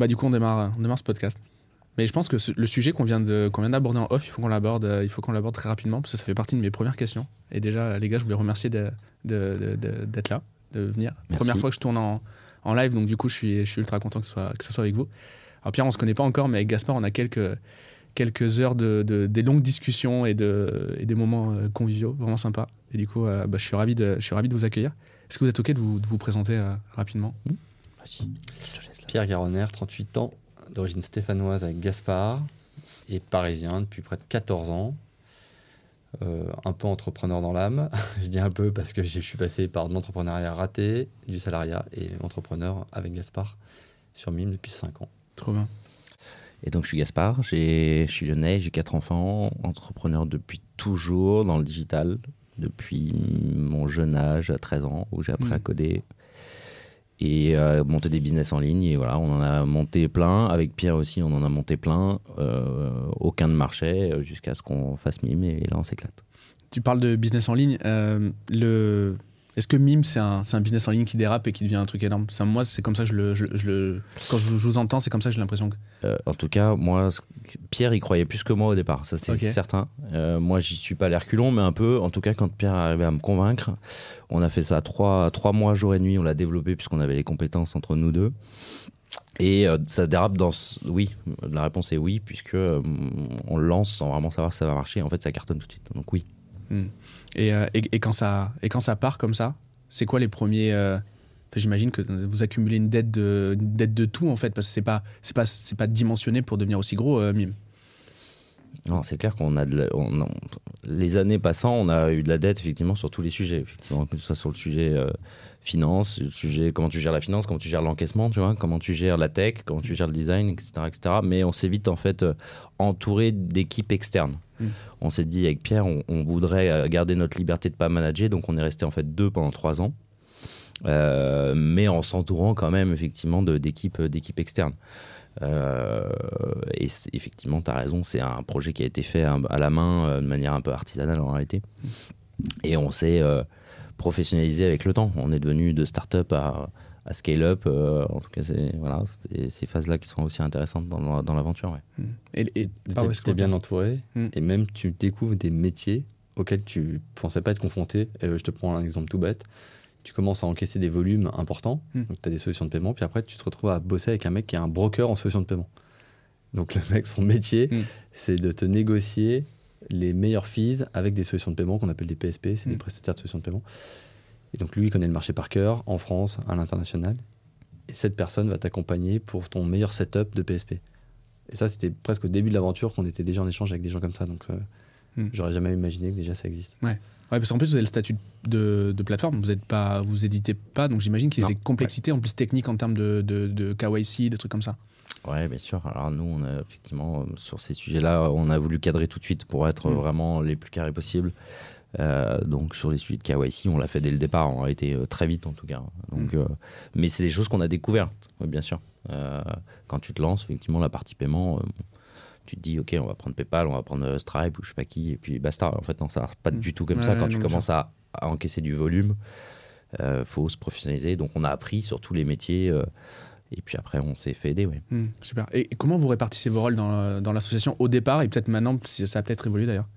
Bah, du coup, on démarre, on démarre ce podcast. Mais je pense que ce- le sujet qu'on vient de- qu'on vient d'aborder en off, il faut qu'on l'aborde, euh, il faut qu'on l'aborde très rapidement parce que ça fait partie de mes premières questions. Et déjà, les gars, je voulais remercier de- de- de- de- d'être là, de venir. Merci. Première fois que je tourne en, en live, donc du coup, je suis, je suis ultra content que ce soit, que ce soit avec vous. Alors Pierre, on se connaît pas encore, mais avec Gaspard, on a quelques, quelques heures de, de- des longues discussions et, de, et des moments euh, conviviaux, vraiment sympas. Et du coup, euh, bah, je suis ravi de, je suis ravi de vous accueillir. Est-ce que vous êtes ok de vous, de vous présenter euh, rapidement? Laisse là. Pierre Garonner, 38 ans, d'origine stéphanoise avec Gaspard, et parisien depuis près de 14 ans. Euh, un peu entrepreneur dans l'âme. je dis un peu parce que je suis passé par de l'entrepreneuriat raté, du salariat et entrepreneur avec Gaspard sur Mime depuis 5 ans. Trop bien. Et donc, je suis Gaspard, j'ai- je suis lyonnais, j'ai quatre enfants, entrepreneur depuis toujours dans le digital, depuis mon jeune âge, à 13 ans, où j'ai appris Mm. à coder et euh, monter des business en ligne. Et voilà, on en a monté plein. Avec Pierre aussi, on en a monté plein. Euh, aucun ne marchait euh, jusqu'à ce qu'on fasse mime et là, on s'éclate. Tu parles de business en ligne. le... Est-ce que Mime, c'est un, un business en ligne qui dérape et qui devient un truc énorme? Ça, Moi, c'est comme ça que je le, je, je le... Quand je, vous- entends, c'est comme ça que j'ai l'impression que. Euh, en tout cas, moi, Pierre, il croyait plus que moi au départ, ça c'est certain. Euh, moi, j'y suis pas l'air culon, mais un peu. En tout cas, quand Pierre est arrivé à me convaincre, on a fait ça trois, trois mois, jour et nuit, on l'a développé puisqu'on avait les compétences entre nous deux. Et euh, ça dérape dans. ce- Oui, la réponse est oui, puisque euh, on le lance sans vraiment savoir si ça va marcher. En fait, ça cartonne tout de suite. Donc oui. Et, euh, et, quand ça, part comme ça, c'est quoi les premiers. euh, J'imagine que vous accumulez une dette de, tout, en fait, parce que c'est pas, pas, dimensionné pour devenir aussi gros, euh. Non, c'est clair qu'on a de la- on- on- les années passant, on a eu de la dette effectivement sur tous les sujets, effectivement, que ce soit sur le sujet euh, finance, le sujet comment tu gères la finance, comment tu gères l'encaissement, tu vois, comment tu gères la tech, comment tu gères le design, etc., etc. Mais on s'est vite en fait euh, entouré d'équipes externes. Mm. On s'est dit avec Pierre, on, on voudrait euh, garder notre liberté de pas manager, donc on est resté en fait deux pendant trois ans. Euh, mais en s'entourant quand même effectivement d'équipes d'équipes externes. Euh, et effectivement, tu as raison, c'est un projet qui a été fait un- à la main euh, de manière un peu artisanale en réalité. Et on s'est euh, professionnalisé avec le temps. On est devenu de start-up à, à scale-up. euh, en tout cas, c'est voilà, c'est ces phases-là qui sont aussi intéressantes dans, la- dans l'aventure. ouais. Et, et, Tu pardon, es, bien entouré Mm. et même tu découvres des métiers auxquels tu pensais pas être confronté. Euh, je te prends un exemple tout bête. Tu commences à encaisser des volumes importants, Mm. donc tu as des solutions de paiement, puis après tu te retrouves à bosser avec un mec qui est un broker en solutions de paiement. Donc le mec, son métier, Mm. c'est de te négocier les meilleures fees avec des solutions de paiement qu'on appelle des PSP, c'est des prestataires de solutions de paiement. Et donc lui, il connaît le marché par cœur, en France, à l'international. Et cette personne va t'accompagner pour ton meilleur setup de PSP. Et ça, c'était presque au début de l'aventure qu'on était déjà en échange avec des gens comme ça. Donc, Hmm. j'aurais jamais imaginé que déjà ça existe. Ouais, parce qu'en plus, vous avez le statut de, de plateforme, vous êtes pas, vous éditez pas, donc j'imagine qu'il y a Non. des complexités en plus techniques en termes de, de, de KYC, des trucs comme ça. Ouais, bien sûr. Alors nous, on a effectivement, sur ces sujets-là, on a voulu cadrer tout de suite pour être Mm. vraiment les plus carrés possibles. Euh, donc sur les sujets de KYC, on l'a fait dès le départ, on a été euh, très vite en tout cas. Donc, euh, mais c'est des choses qu'on a découvertes, bien sûr. Euh, quand tu te lances, effectivement, la partie paiement, tu te dis, ok, on va prendre PayPal, on va prendre euh, Stripe ou je sais pas qui, et puis basta. En fait, non, ça marche pas Mm. du tout comme Ouais, ça. Quand tu commences à, à encaisser du volume, euh, faut se professionnaliser. Donc on a appris sur tous les métiers. euh, et puis après, on s'est fait aider, ouais. Hmm, super. Et, et comment vous répartissez vos rôles dans, dans l'association au départ et peut-être maintenant, si ça a peut-être évolué d'ailleurs?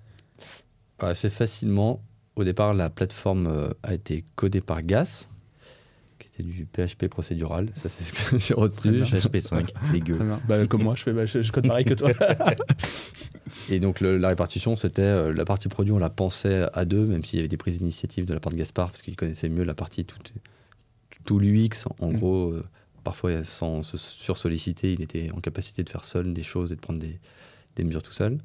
Assez facilement, au départ, la plateforme a été codée par GAS, qui était du PHP procédural. Ça, c'est ce que j'ai retenu. PHP 5, dégueu. Bah, comme moi, je, fais, bah, je, je code pareil que toi. Et donc le- la répartition, c'était euh, la partie produit, on la pensait à deux, même s'il y avait des prises d'initiative de la part de Gaspard, parce qu'il connaissait mieux la partie tout, tout l'UX. En Mm. gros, euh, parfois sans se sursolliciter, il était en capacité de faire seul des choses et de prendre des, des mesures tout seul.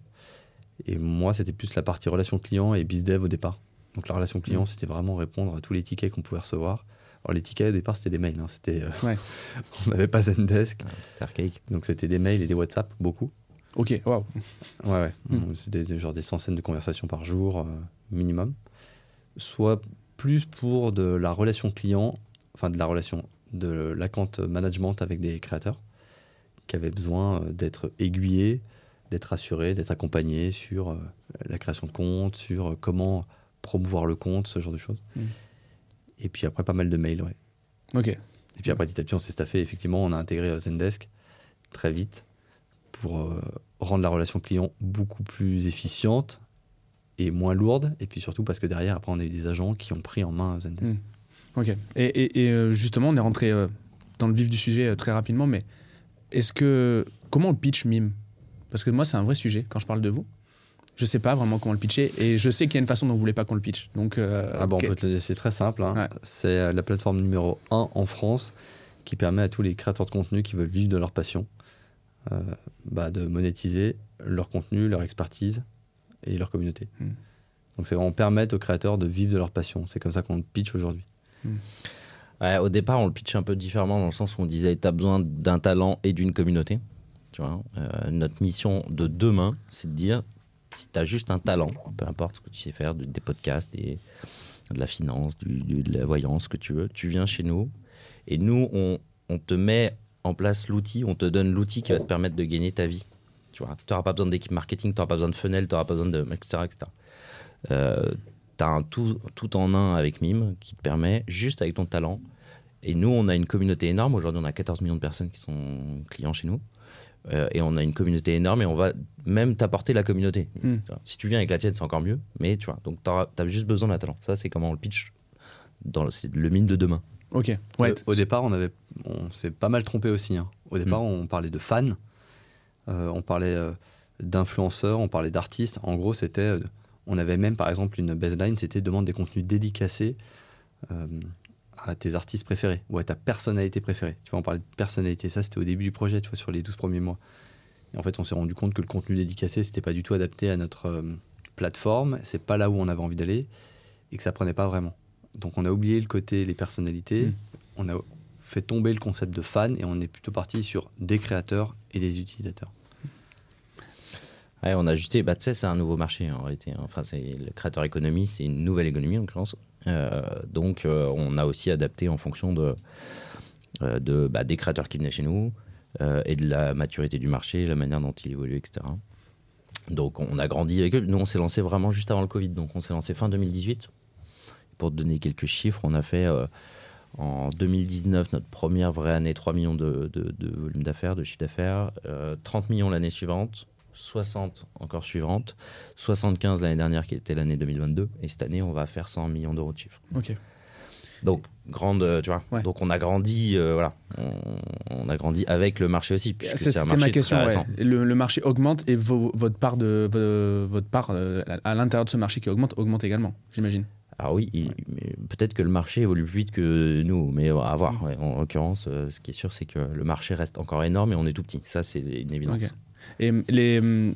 Et moi, c'était plus la partie relation client et bizdev au départ. Donc la relation client, Mm. c'était vraiment répondre à tous les tickets qu'on pouvait recevoir. Alors les tickets au départ, c'était des mails. hein, c'était, euh, Ouais. on n'avait pas Zendesk, C'était archaïque. donc c'était des mails et des WhatsApp, beaucoup. ok, waouh. Ouais, ouais. Mm. C'était des- genre des centaines de conversations par jour euh, minimum. Soit plus pour de la relation client, enfin de la relation, de l'account management avec des créateurs qui avaient besoin euh, d'être aiguillés, d'être assurés, d'être accompagnés sur euh, la création de compte, sur euh, comment promouvoir le compte, ce genre de choses. Mm. Et puis après, pas mal de mails, ouais. Ok. Et puis après, petit à petit, on s'est staffé. Effectivement, on a intégré euh, Zendesk. très vite pour euh, rendre la relation client beaucoup plus efficiente et moins lourde. Et puis surtout parce que derrière, après, on a eu des agents qui ont pris en main Zendesk. Mm. Ok. Et, et- et, euh, justement, on est rentré euh, dans le vif du sujet euh, très rapidement, mais est-ce que. Comment on pitch Mime? Parce que moi, c'est un vrai sujet quand je parle de vous. Je sais pas vraiment comment le pitcher et je sais qu'il y a une façon dont vous voulez pas qu'on le pitch. Donc, euh, Ah bon, ok. on peut te le dire, c'est très simple. hein. Ouais. C'est euh, la plateforme numéro 1 en France qui permet à tous les créateurs de contenu qui veulent vivre de leur passion euh, bah, de monétiser leur contenu, leur expertise et leur communauté. Hmm. Donc c'est vraiment permettre aux créateurs de vivre de leur passion. C'est comme ça qu'on le pitch aujourd'hui. Ouais, au départ, on le pitchait un peu différemment dans le sens où on disait tu as besoin d'un talent et d'une communauté. Tu vois, Euh, notre mission de demain, c'est de dire si tu as juste un talent, peu importe ce que tu sais faire, de- des podcasts, de la finance, de la voyance, ce que tu veux, tu viens chez nous et nous, on, te met en place l'outil, on te donne l'outil qui va te permettre de gagner ta vie. Tu n'auras pas besoin d'équipe marketing, tu n'auras pas besoin de funnel, tu n'auras pas besoin de. etc. etc. Euh, tu as tout, tout en un avec Mime qui te permet, juste avec ton talent, et nous, on a une communauté énorme. Aujourd'hui, on a 14 millions de personnes qui sont clients chez nous. Euh, et on a une communauté énorme et on va même t'apporter la communauté. Mm. Vois, Si tu viens avec la tienne, c'est encore mieux. Mais tu vois, donc tu as juste besoin d'un talent. Ça, c'est comment on le pitch dans le, c'est le mime de demain. Ok. Ouais. Euh, au départ, on, avait, on s'est pas mal trompé aussi. hein. Au départ, on parlait de fans, euh, on parlait euh, d'influenceurs, on parlait d'artistes. En gros, c'était, euh, on avait même par exemple une baseline, c'était demande des contenus dédicacés euh, à tes artistes préférés ou à ta personnalité préférée. Tu vois, on parlait de personnalité. Ça, c'était au début du projet, tu vois, sur les 12 premiers mois. Et en fait, on s'est rendu compte que le contenu dédicacé, c'était pas du tout adapté à notre euh, plateforme. C'est pas là où on avait envie d'aller et que ça prenait pas vraiment. Donc, on a oublié le côté les personnalités. Mm. On a fait tomber le concept de fan et on est plutôt parti sur des créateurs et des utilisateurs. On a ajusté. Bah, tu c'est un nouveau marché en réalité. hein. Enfin, c'est le créateur économie, c'est une nouvelle économie en l'occurrence. Euh, donc, euh, on a aussi adapté en fonction de, euh, bah, des créateurs qui venaient chez nous et de la maturité du marché, la manière dont il évolue, etc. Donc, on a grandi. Nous, on s'est lancé vraiment juste avant le Covid. Donc, on s'est lancé fin 2018. Pour te donner quelques chiffres, on a fait en 2019 notre première vraie année 3 millions de, de- de volume d'affaires, de chiffre d'affaires, euh, 30 millions l'année suivante, 60 encore suivante, 75 l'année dernière qui était l'année 2022, et cette année on va faire 100 millions d'euros de chiffre. Ok. Donc grande, euh, tu vois. Ouais. Donc on a grandi, euh, voilà, on, on a grandi avec le marché aussi, C'était ma question. très ouais. Le, le marché augmente et vo- votre part, de, vo- votre part euh, à l'intérieur de ce marché qui augmente augmente également, j'imagine. Alors oui, il- mais peut-être que le marché évolue plus vite que nous, mais à voir. Mm. En l'occurrence, euh, ce qui est sûr, c'est que le marché reste encore énorme et on est tout petit. Ça, c'est une évidence. Et les, hum,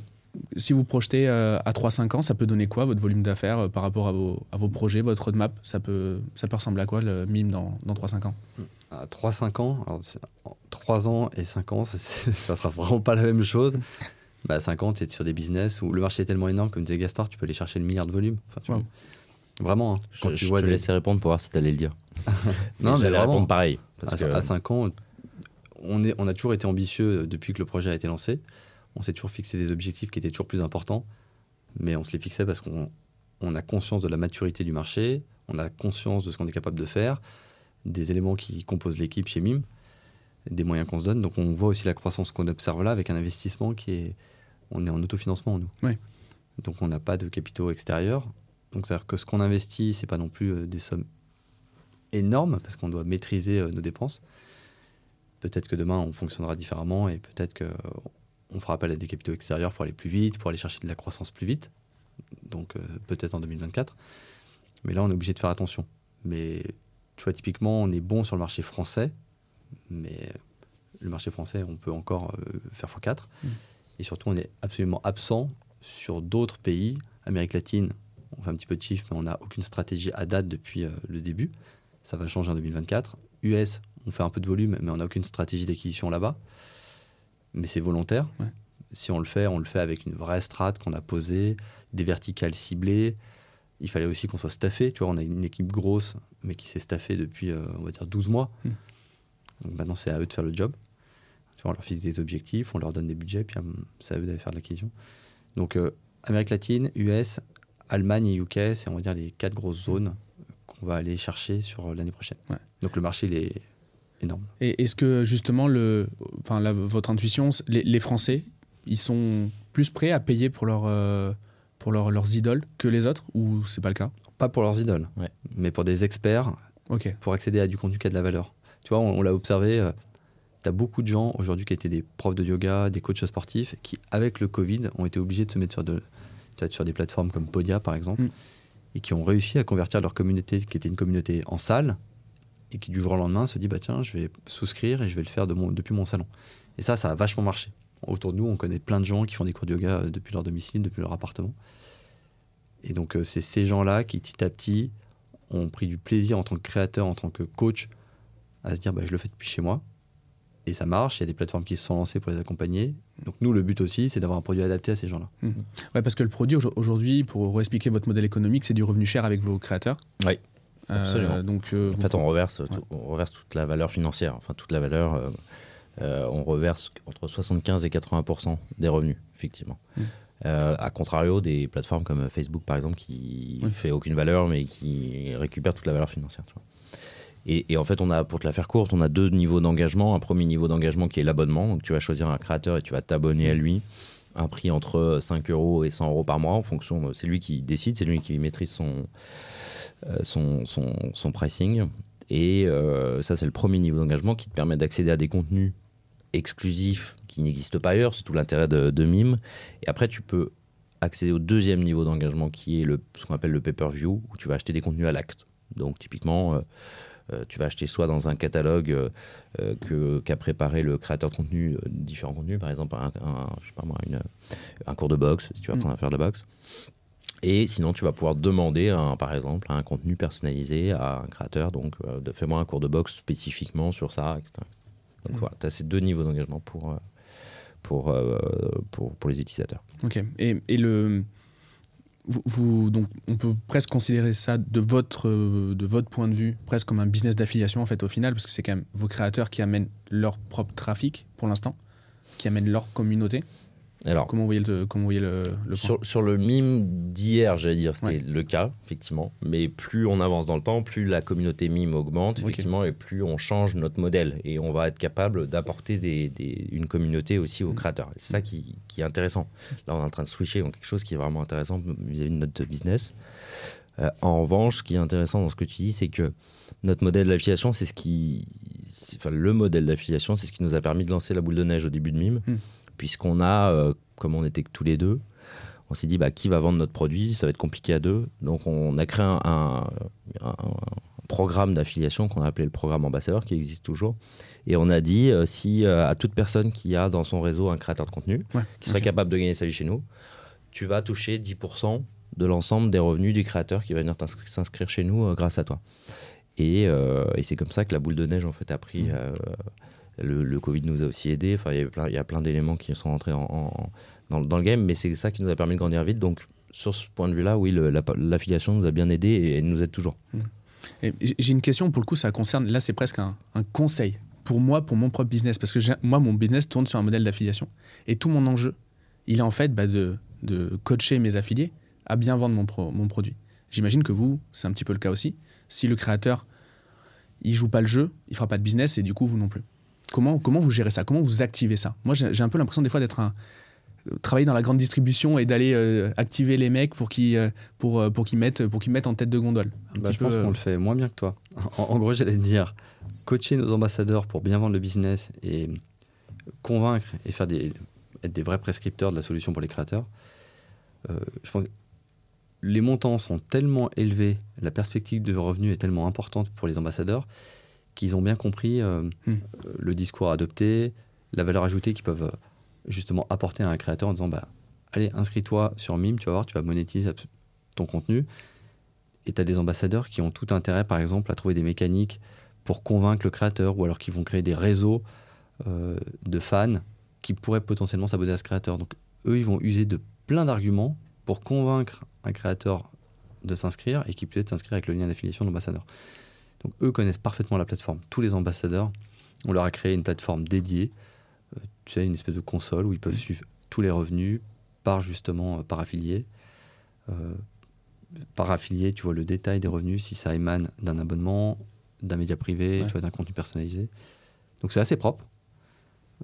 si vous projetez euh, à 3-5 ans, ça peut donner quoi votre volume d'affaires euh, par rapport à vos, à vos projets, votre roadmap? Ça peut, ça peut ressembler à quoi le mime dans, dans 3-5 ans? À 3-5 ans, alors c'est- en 3 ans et 5 ans, ça, ça sera vraiment pas la même chose. Bah, 5 ans, tu es sur des business où le marché est tellement énorme, comme disait Gaspard, tu peux aller chercher le milliard de volume. Enfin, tu Wow. vois. Vraiment, hein. quand Je, tu je vois te des- laissais répondre pour voir si tu allais le dire. Non, mais vraiment. répondre pareil. Parce à, que, 5 ans, on, est, on a toujours été ambitieux depuis que le projet a été lancé. On s'est toujours fixé des objectifs qui étaient toujours plus importants, mais on se les fixait parce qu'on on a conscience de la maturité du marché, on a conscience de ce qu'on est capable de faire, des éléments qui composent l'équipe chez MIM, des moyens qu'on se donne. Donc on voit aussi la croissance qu'on observe là avec un investissement qui est... On est en autofinancement, nous. Oui. Donc on n'a pas de capitaux extérieurs. Donc c'est-à-dire que ce qu'on investit, c'est pas non plus euh, des sommes énormes parce qu'on doit maîtriser euh, nos dépenses. Peut-être que demain on fonctionnera différemment et peut-être que euh, on fera appel à des capitaux extérieurs pour aller plus vite, pour aller chercher de la croissance plus vite. Donc euh, peut-être en 2024. Mais là on est obligé de faire attention. Mais tu vois typiquement on est bon sur le marché français, mais le marché français on peut encore euh, faire x4. Mm. Et surtout on est absolument absent sur d'autres pays, Amérique latine. On fait un petit peu de chiffres, mais on n'a aucune stratégie à date depuis euh, le début. Ça va changer en 2024. US, on fait un peu de volume, mais on n'a aucune stratégie d'acquisition là-bas. Mais c'est volontaire. Ouais. Si on le fait, on le fait avec une vraie strat qu'on a posée, des verticales ciblées. Il fallait aussi qu'on soit staffé. Tu vois, on a une équipe grosse, mais qui s'est staffée depuis, euh, on va dire, 12 mois. Mm. Donc maintenant, c'est à eux de faire le job. Tu vois, on leur fixe des objectifs, on leur donne des budgets, puis hum, c'est à eux d'aller faire de l'acquisition. Donc, euh, Amérique latine, US, Allemagne et UK, c'est, on va dire, les quatre grosses zones qu'on va aller chercher sur euh, l'année prochaine. Ouais. Donc, le marché, il est énorme. Et est-ce que justement, le, enfin, la- votre intuition, les, les Français, ils sont plus prêts à payer pour, leur, euh, pour leur- leurs idoles que les autres ou c'est pas le cas? Pas pour leurs idoles, Ouais. mais pour des experts, pour accéder à du contenu qui a de la valeur. Tu vois, on, on l'a observé, tu as beaucoup de gens aujourd'hui qui étaient des profs de yoga, des coachs sportifs, qui, avec le Covid, ont été obligés de se mettre de, sur des plateformes comme Podia, par exemple, Mm. et qui ont réussi à convertir leur communauté, qui était une communauté en salle, et qui du jour au lendemain se dit, bah tiens, je vais souscrire et je vais le faire de mon, depuis mon salon. Et ça, ça a vachement marché. Autour de nous, on connaît plein de gens qui font des cours de yoga euh, depuis leur domicile, depuis leur appartement. Et donc, euh, c'est ces gens-là qui, petit à petit, ont pris du plaisir en tant que créateur, en tant que coach, à se dire bah, je le fais depuis chez moi. Et ça marche, il y a des plateformes qui se sont lancées pour les accompagner. Donc nous, le but aussi, c'est d'avoir un produit adapté à ces gens-là. Ouais, parce que le produit aujo- aujourd'hui, pour expliquer votre modèle économique, c'est du revenu cher avec vos créateurs. Oui, absolument. donc, euh, En fait, on reverse, tout- on reverse toute la valeur financière, enfin toute la valeur. euh, euh, on reverse entre 75 et 80 des revenus, effectivement. Mm. Euh, à contrario des plateformes comme Facebook, par exemple, qui Oui. fait aucune valeur, mais qui récupère toute la valeur financière. tu vois. Et, et en fait, on a, pour te la faire courte, on a deux niveaux d'engagement. Un premier niveau d'engagement qui est l'abonnement. Donc, tu vas choisir un créateur et tu vas t'abonner à lui. Un prix entre 5 euros et 100 euros par mois en fonction. C'est lui qui décide, c'est lui qui maîtrise son, euh, son, son, pricing. Et euh, ça, c'est le premier niveau d'engagement qui te permet d'accéder à des contenus exclusifs qui n'existent pas ailleurs. C'est tout l'intérêt de, de Mime. Et après, tu peux accéder au deuxième niveau d'engagement qui est le, ce qu'on appelle le pay-per-view, où tu vas acheter des contenus à l'acte. Donc, typiquement, euh, euh, tu vas acheter soit dans un catalogue euh, euh, que- qu'a préparé le créateur de contenu, différents contenus, par exemple un, un- je sais pas moi, une- un cours de boxe, si tu vas Mm. apprendre à faire de la boxe. Et sinon, tu vas pouvoir demander, un- par exemple, un contenu personnalisé à un créateur, donc de fais-moi un cours de boxe spécifiquement sur ça, etc. Donc Mm. voilà, tu as ces deux niveaux d'engagement pour, pour, pour, pour les utilisateurs. Ok. Et, et le, vous, donc, on peut presque considérer ça de votre, euh, de votre point de vue, presque comme un business d'affiliation en fait au final, parce que c'est quand même vos créateurs qui amènent leur propre trafic pour l'instant, qui amènent leur communauté. Alors, Comment vous voyez le, comment vous voyez le, Sur, sur le mime d'hier, j'allais dire, c'était Ouais. le cas, effectivement. Mais plus on avance dans le temps, plus la communauté mime augmente, effectivement, et plus on change notre modèle. Et on va être capable d'apporter des, des- une communauté aussi aux Mm. créateurs. C'est ça qui, qui est intéressant. Là, on est en train de switcher dans quelque chose qui est vraiment intéressant vis-à-vis de notre business. Euh, en revanche, ce qui est intéressant dans ce que tu dis, c'est que notre modèle d'affiliation, c'est ce qui. Enfin, le modèle d'affiliation, c'est ce qui nous a permis de lancer la boule de neige au début de Mime, Mm. Puisqu'on a, euh, comme on était que tous les deux, on s'est dit bah, qui va vendre notre produit Ça va être compliqué à deux. Donc on a créé un, un- un- un programme d'affiliation qu'on a appelé le programme ambassadeur, qui existe toujours. Et on a dit euh, si euh, à toute personne qui a dans son réseau un créateur de contenu, Ouais, qui serait capable de gagner sa vie chez nous, tu vas toucher 10% de l'ensemble des revenus du créateur qui va venir s'inscrire chez nous euh, grâce à toi. Et, et c'est comme ça que la boule de neige en fait a pris. Mhm. Le, Covid nous a aussi aidé. Enfin, il y a plein d'éléments qui sont entrés en- en- dans, le game, mais c'est ça qui nous a permis de grandir vite. Donc sur ce point de vue-là, oui, l'affiliation nous a bien aidé et nous aide toujours. J- J'ai une question, pour le coup, ça concerne, là c'est presque un, conseil pour moi, pour mon propre business, parce que moi, mon business tourne sur un modèle d'affiliation. Et tout mon enjeu, il est en fait bah, de, coacher mes affiliés à bien vendre mon, mon produit. J'imagine que vous, c'est un petit peu le cas aussi. Si le créateur, il joue pas le jeu, il fera pas de business et du coup, vous non plus. Comment, comment vous gérez ça? Comment vous activez ça? Moi, j'ai un peu l'impression des fois d'être un euh, travailler dans la grande distribution et d'aller euh, activer les mecs pour qu'ils euh, pour, pour qu'ils mettent pour qu'ils mettent en tête de gondole. Bah, je pense peu, qu'on le fait moins bien que toi. En, en gros, j'allais te dire, coacher nos ambassadeurs pour bien vendre le business et convaincre et faire des, être des vrais prescripteurs de la solution pour les créateurs. euh, je pense que les montants sont tellement élevés, la perspective de revenus est tellement importante pour les ambassadeurs qu'ils ont bien compris euh, Hmm. le discours adopté, la valeur ajoutée qu'ils peuvent euh, justement apporter à un créateur en disant bah, Allez, inscris-toi sur Mime, tu vas voir, tu vas monétiser ton contenu. Et tu as des ambassadeurs qui ont tout intérêt, par exemple, à trouver des mécaniques pour convaincre le créateur ou alors qui vont créer des réseaux euh, de fans qui pourraient potentiellement s'abonner à ce créateur. Donc, eux, ils vont user de plein d'arguments pour convaincre un créateur de s'inscrire et qui peut s'inscrire avec le lien d'affiliation de l'ambassadeur. Donc, eux connaissent parfaitement la plateforme. Tous les ambassadeurs, on leur a créé une plateforme dédiée, euh, tu sais, une espèce de console où ils peuvent suivre tous les revenus par justement euh, par affilié. Euh, par affilié, tu vois le détail des revenus, si ça émane d'un abonnement, d'un média privé, Ouais. tu vois, d'un contenu personnalisé. Donc c'est assez propre.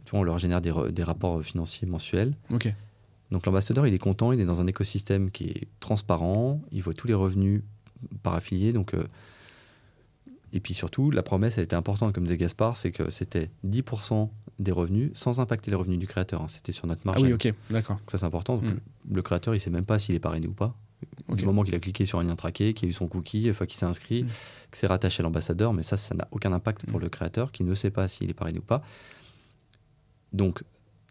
Tu vois, on leur génère des, rapports financiers mensuels. Donc l'ambassadeur, il est content, il est dans un écosystème qui est transparent, il voit tous les revenus par affilié. Donc, et puis surtout, la promesse, elle était importante, comme disait Gaspard, c'est que c'était 10% des revenus sans impacter les revenus du créateur. hein. C'était sur notre Ah marge. oui, ok, d'accord. Ça, c'est important. Donc, Mm. le, créateur, il sait même pas s'il est parrainé ou pas. Du moment qu'il a cliqué sur un lien traqué, qu'il a eu son cookie, enfin, qu'il s'est inscrit, Mm. que c'est rattaché à l'ambassadeur, mais ça, ça n'a aucun impact pour Mm. le créateur qui ne sait pas s'il est parrainé ou pas. Donc,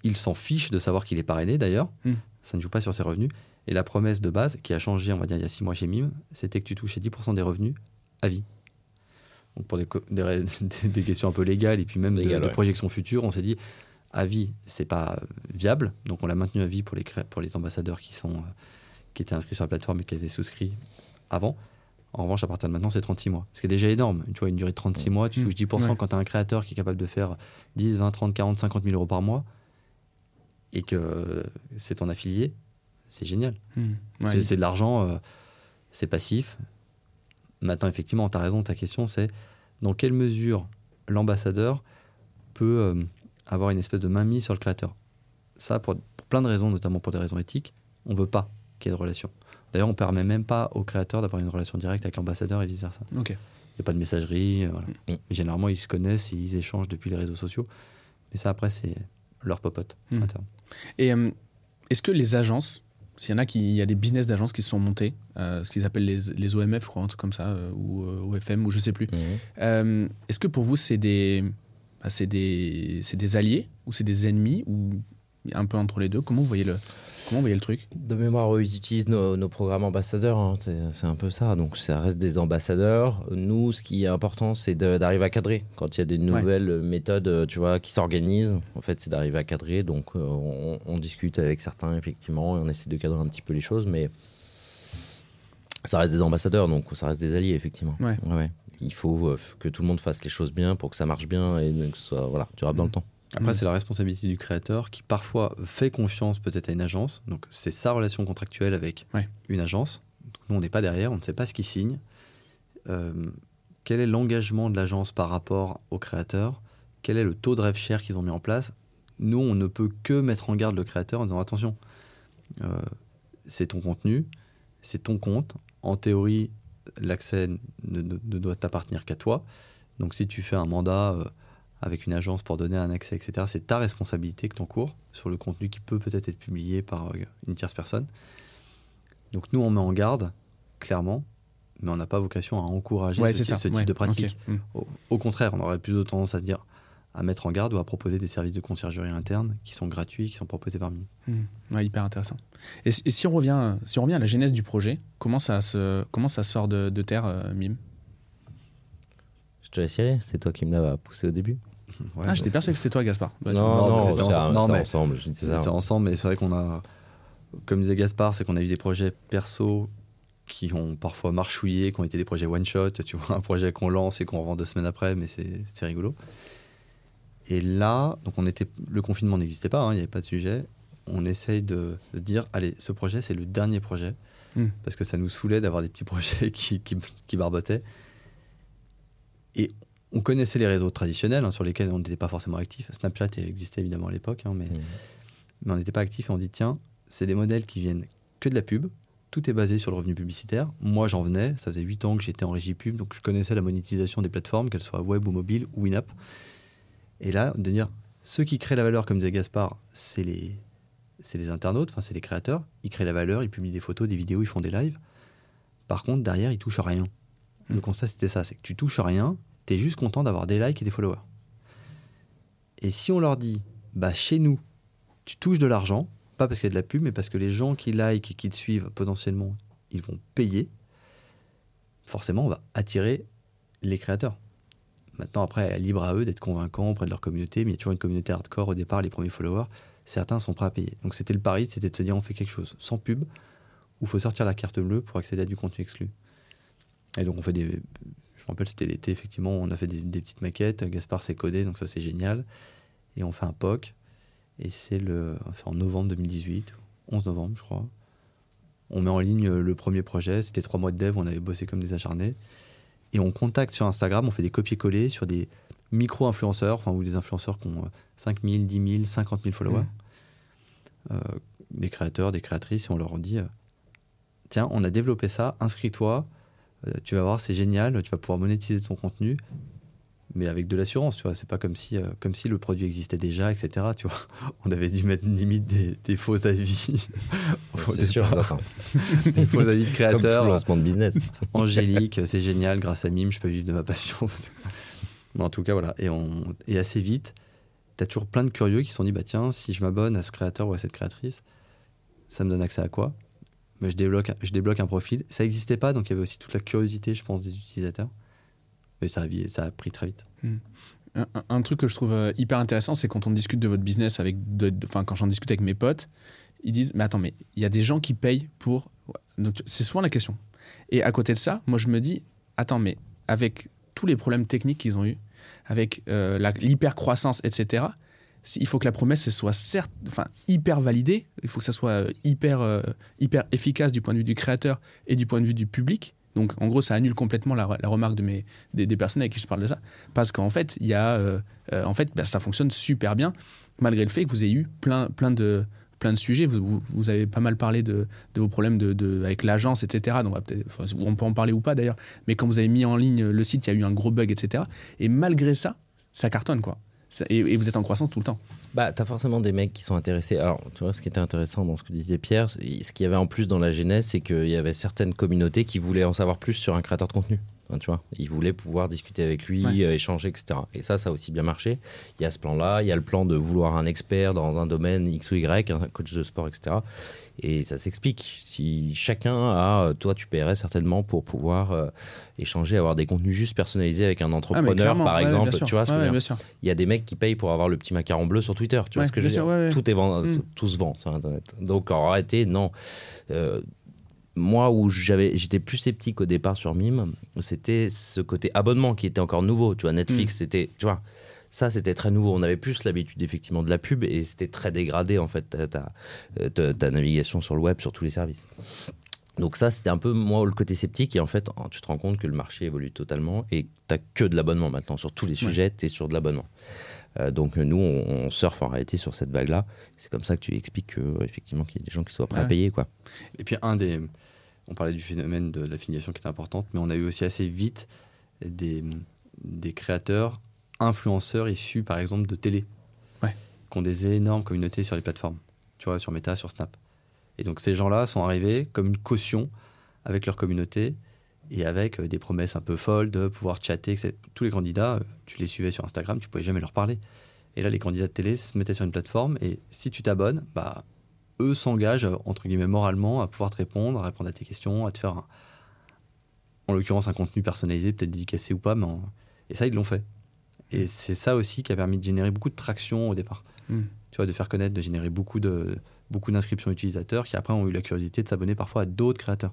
il s'en fiche de savoir qu'il est parrainé d'ailleurs. Mm. Ça ne joue pas sur ses revenus. Et la promesse de base, qui a changé, on va dire, il y a six mois chez Mime, c'était que tu touchais 10% des revenus à vie. Donc, pour des, questions un peu légales et puis même de- Légales, de, ouais. projection future, on s'est dit à vie, c'est pas viable. Donc, on l'a maintenu à vie pour les, cré- pour les ambassadeurs qui, sont, euh, qui étaient inscrits sur la plateforme et qui avaient souscrit avant. En revanche, à partir de maintenant, c'est 36 mois. Ce qui est déjà énorme. Tu vois, une durée de 36 mois, tu Mm. touches 10% Ouais. quand tu as un créateur qui est capable de faire 10, 20, 30, 40, 50 000 euros par mois et que c'est ton affilié, c'est génial. Ouais, C'est- C'est de l'argent, euh, c'est passif. Maintenant, effectivement, tu as raison, ta question, c'est dans quelle mesure l'ambassadeur peut euh, avoir une espèce de mainmise sur le créateur? Ça, pour, pour plein de raisons, notamment pour des raisons éthiques, on veut pas qu'il y ait de relation. D'ailleurs, on permet même pas au créateur d'avoir une relation directe avec l'ambassadeur et vice-versa. Il n'y a pas de messagerie. euh, voilà. Mm. Mais généralement, ils se connaissent et ils échangent depuis les réseaux sociaux. Mais ça, après, c'est leur popote Mm. interne. Et euh, est-ce que les agences, s'il y en a qui, il y a des business d'agences qui se sont montés, euh, ce qu'ils appellent les, les OMF, je crois, un truc comme ça, euh, ou euh, OFM, ou je sais plus. Mhm. Est-ce que pour vous, c'est des, bah, c'est des, c'est des alliés ou c'est des ennemis ou un peu entre les deux Comment vous voyez le, comment vous voyez le truc? De mémoire, eux, ils utilisent nos, nos programmes ambassadeurs. hein. C'est un peu ça. Donc, ça reste des ambassadeurs. Nous, ce qui est important, c'est d'arriver à cadrer. Quand il y a des nouvelles méthodes, euh, tu vois, qui s'organisent, en fait, c'est d'arriver à cadrer. Donc, euh, on, on discute avec certains, effectivement, et on essaie de cadrer un petit peu les choses. Mais ça reste des ambassadeurs, donc ça reste des alliés, effectivement. Ouais. ouais. Il faut euh, que tout le monde fasse les choses bien pour que ça marche bien et que ce soit voilà, durable dans le temps. Après, Mm. c'est la responsabilité du créateur qui parfois fait confiance peut-être à une agence. Donc, c'est sa relation contractuelle avec Ouais. une agence. Donc, nous, on n'est pas derrière, on ne sait pas ce qu'il signe. Euh, quel est l'engagement de l'agence par rapport au créateur? Quel est le taux de rev share qu'ils ont mis en place? Nous, on ne peut que mettre en garde le créateur en disant attention, euh, c'est ton contenu, c'est ton compte. En théorie, l'accès ne, ne- ne doit t'appartenir qu'à toi. Donc, si tu fais un mandat. euh, avec une agence pour donner un accès, etc. C'est ta responsabilité que tu encours sur le contenu qui peut peut-être être publié par euh, une tierce personne. Donc nous, on met en garde, clairement, mais on n'a pas vocation à encourager Ouais, ce, type, ça. ce type ouais, de pratique. Hmm. Au, au contraire, on aurait plutôt tendance à dire à mettre en garde ou à proposer des services de conciergerie interne qui sont gratuits, qui sont proposés par Mime. Hmm. Ouais, hyper intéressant. Et, si- et si, on revient, si on revient à la genèse du projet, comment ça, se, comment ça sort de, de terre, euh, Mime? Je te laisse y aller. C'est toi qui me l'as poussé au début. Ouais, Ah, j'étais persuadé que c'était toi, Gaspard. Bah, non, non, non, mais c'était c'est ensemble. Non, c'est mais- ensemble. Je disais ça. C'est ensemble, mais c'est vrai qu'on a, comme disait Gaspard, c'est qu'on a eu des projets perso qui ont parfois marchouillé, qui ont été des projets one shot. Tu vois, un projet qu'on lance et qu'on revend deux semaines après, mais c'est rigolo. Et là, donc on était, le confinement n'existait pas, hein, il n'y avait pas de sujet. On essaye de se dire, allez, ce projet, c'est le dernier projet, Mm. parce que ça nous saoulait d'avoir des petits projets qui, qui, qui barbotaient. Et on connaissait les réseaux traditionnels hein, sur lesquels on n'était pas forcément actif. Snapchat existait évidemment à l'époque, hein, mais Mhm. mais on n'était pas actif et on dit tiens, c'est des modèles qui viennent que de la pub. Tout est basé sur le revenu publicitaire. Moi, j'en venais. Ça faisait 8 ans que j'étais en régie pub, donc je connaissais la monétisation des plateformes, qu'elles soient web ou mobile ou in-app. Et là, de dire ceux qui créent la valeur, comme disait Gaspard, c'est les, internautes, enfin, c'est les créateurs. Ils créent la valeur, ils publient des photos, des vidéos, ils font des lives. Par contre, derrière, ils touchent rien. Le Mm. constat, c'était ça c'est que tu touches rien, juste content d'avoir des likes et des followers. Et si on leur dit, bah, chez nous, tu touches de l'argent, pas parce qu'il y a de la pub, mais parce que les gens qui like et qui te suivent, potentiellement, ils vont payer, forcément, on va attirer les créateurs. Maintenant, après, libre à eux d'être convaincants auprès de leur communauté, mais il y a toujours une communauté hardcore au départ, les premiers followers, certains sont prêts à payer. Donc c'était le pari, c'était de se dire, on fait quelque chose sans pub, ou faut sortir la carte bleue pour accéder à du contenu exclu. Et donc on fait des... Je me rappelle, c'était l'été, effectivement, on a fait des, des petites maquettes, Gaspard s'est codé, donc ça c'est génial. Et on fait un POC, et c'est en novembre 2018, 11 novembre, je crois. On met en ligne le premier projet. C'était trois mois de dev, on avait bossé comme des acharnés. et on contacte sur Instagram, on fait des copier-coller sur des micro-influenceurs, enfin, ou des influenceurs qui ont 5 000, 10 000, 50 000 followers, euh, des créateurs, des créatrices, et on leur dit euh, Tiens, on a développé ça, inscris-toi, tu vas voir, c'est génial, tu vas pouvoir monétiser ton contenu, mais avec de l'assurance, tu vois. C'est pas comme si, euh, comme si le produit existait déjà, etc. Tu vois. On avait dû mettre limite des, des faux avis. C'est sûr, des faux avis de Comme créateurs. lancement de business. Angélique, c'est génial, grâce à Mime, je peux vivre de ma passion. Mais en tout cas, voilà. Et, on, et assez vite, tu as toujours plein de curieux qui se sont dit bah, tiens, si je m'abonne à ce créateur ou à cette créatrice, ça me donne accès à quoi? Je, débloque, je débloque un profil. Ça n'existait pas, donc il y avait aussi toute la curiosité, je pense, des utilisateurs. Mais ça a, pris très vite. Un, un- truc que je trouve euh, hyper intéressant, c'est quand on discute de votre business avec, enfin quand j'en discute avec mes potes, ils disent mais attends mais il y a des gens qui payent pour, donc c'est souvent la question. Et à côté de ça, moi je me dis attends mais avec tous les problèmes techniques qu'ils ont eu, avec euh, l'hyper croissance etc. Il faut que la promesse soit certes, enfin hyper validée. Il faut que ça soit euh, hyper euh, hyper efficace du point de vue du créateur et du point de vue du public. Donc en gros ça annule complètement la, remarque de mes des, personnes avec qui je parle de ça parce qu'en fait, y a, euh, en fait, bah, ça fonctionne super bien, malgré le fait que vous ayez eu plein, plein de plein de sujets. Vous, avez pas mal parlé de, vos problèmes avec l'agence, etc. Donc on, on peut en parler ou pas d'ailleurs. Mais quand vous avez mis en ligne le site, il y a eu un gros bug, etc. Et malgré ça, ça cartonne quoi. Et, et vous êtes en croissance tout le temps. Bah, t'as forcément des mecs qui sont intéressés. Alors, tu vois, ce qui était intéressant dans ce que disait Pierre, ce qu'il y avait en plus dans la genèse, c'est qu'il y avait certaines communautés qui voulaient en savoir plus sur un créateur de contenu. Tu vois, ils voulaient pouvoir discuter avec lui, Ouais. euh, échanger, etc. Et ça, ça a aussi bien marché. Il y a ce plan-là, il y a le plan de vouloir un expert dans un domaine X ou Y, un coach de sport, etc. Et ça s'explique. Si chacun a, toi, tu paierais certainement pour pouvoir euh, échanger, avoir des contenus juste personnalisés avec un Ah, entrepreneur, par ouais, exemple. Tu vois ce que Ouais, il y a des mecs qui payent pour avoir le petit macaron bleu sur Twitter. Tu vois ce que je veux dire. Tout est vend- Mm. tout, tout se vend sur Internet. Donc en réalité, non. Euh, moi, où j'avais, j'étais plus sceptique au départ sur Mime, c'était ce côté abonnement qui était encore nouveau. Tu vois, Netflix, Mm. c'était, tu vois, ça c'était très nouveau. On avait plus l'habitude effectivement de la pub et c'était très dégradé en fait ta, ta- euh, ta- navigation sur le web, sur tous les services. Donc ça, c'était un peu moi le côté sceptique et en fait, tu te rends compte que le marché évolue totalement et t'as que de l'abonnement maintenant sur tous les sujets, tu es sur de l'abonnement. Euh, donc nous, on, on surfe en réalité sur cette vague-là. C'est comme ça que tu expliques que, euh, effectivement qu'il y a des gens qui soient prêts à payer quoi. Et puis, un des. On parlait du phénomène de l'affiliation qui était importante, mais on a eu aussi assez vite des, des créateurs, influenceurs issus, par exemple, de télé, Ouais. qui ont des énormes communautés sur les plateformes, tu vois, sur Meta, sur Snap. Et donc, ces gens-là sont arrivés comme une caution avec leur communauté et avec euh, des promesses un peu folles de pouvoir chatter. etc. Tous les candidats, euh, tu les suivais sur Instagram, tu pouvais jamais leur parler. Et là, les candidats de télé se mettaient sur une plateforme et si tu t'abonnes, bah, eux s'engagent, euh, entre guillemets, moralement à pouvoir te répondre, à répondre à tes questions, à te faire, un- en l'occurrence, un contenu personnalisé, peut-être dédicacé ou pas, mais en- et ça, ils l'ont fait. Et c'est ça aussi qui a permis de générer beaucoup de traction au départ. Mm. Tu vois, de faire connaître, de générer beaucoup de beaucoup d'inscriptions utilisateurs qui après ont eu la curiosité de s'abonner parfois à d'autres créateurs.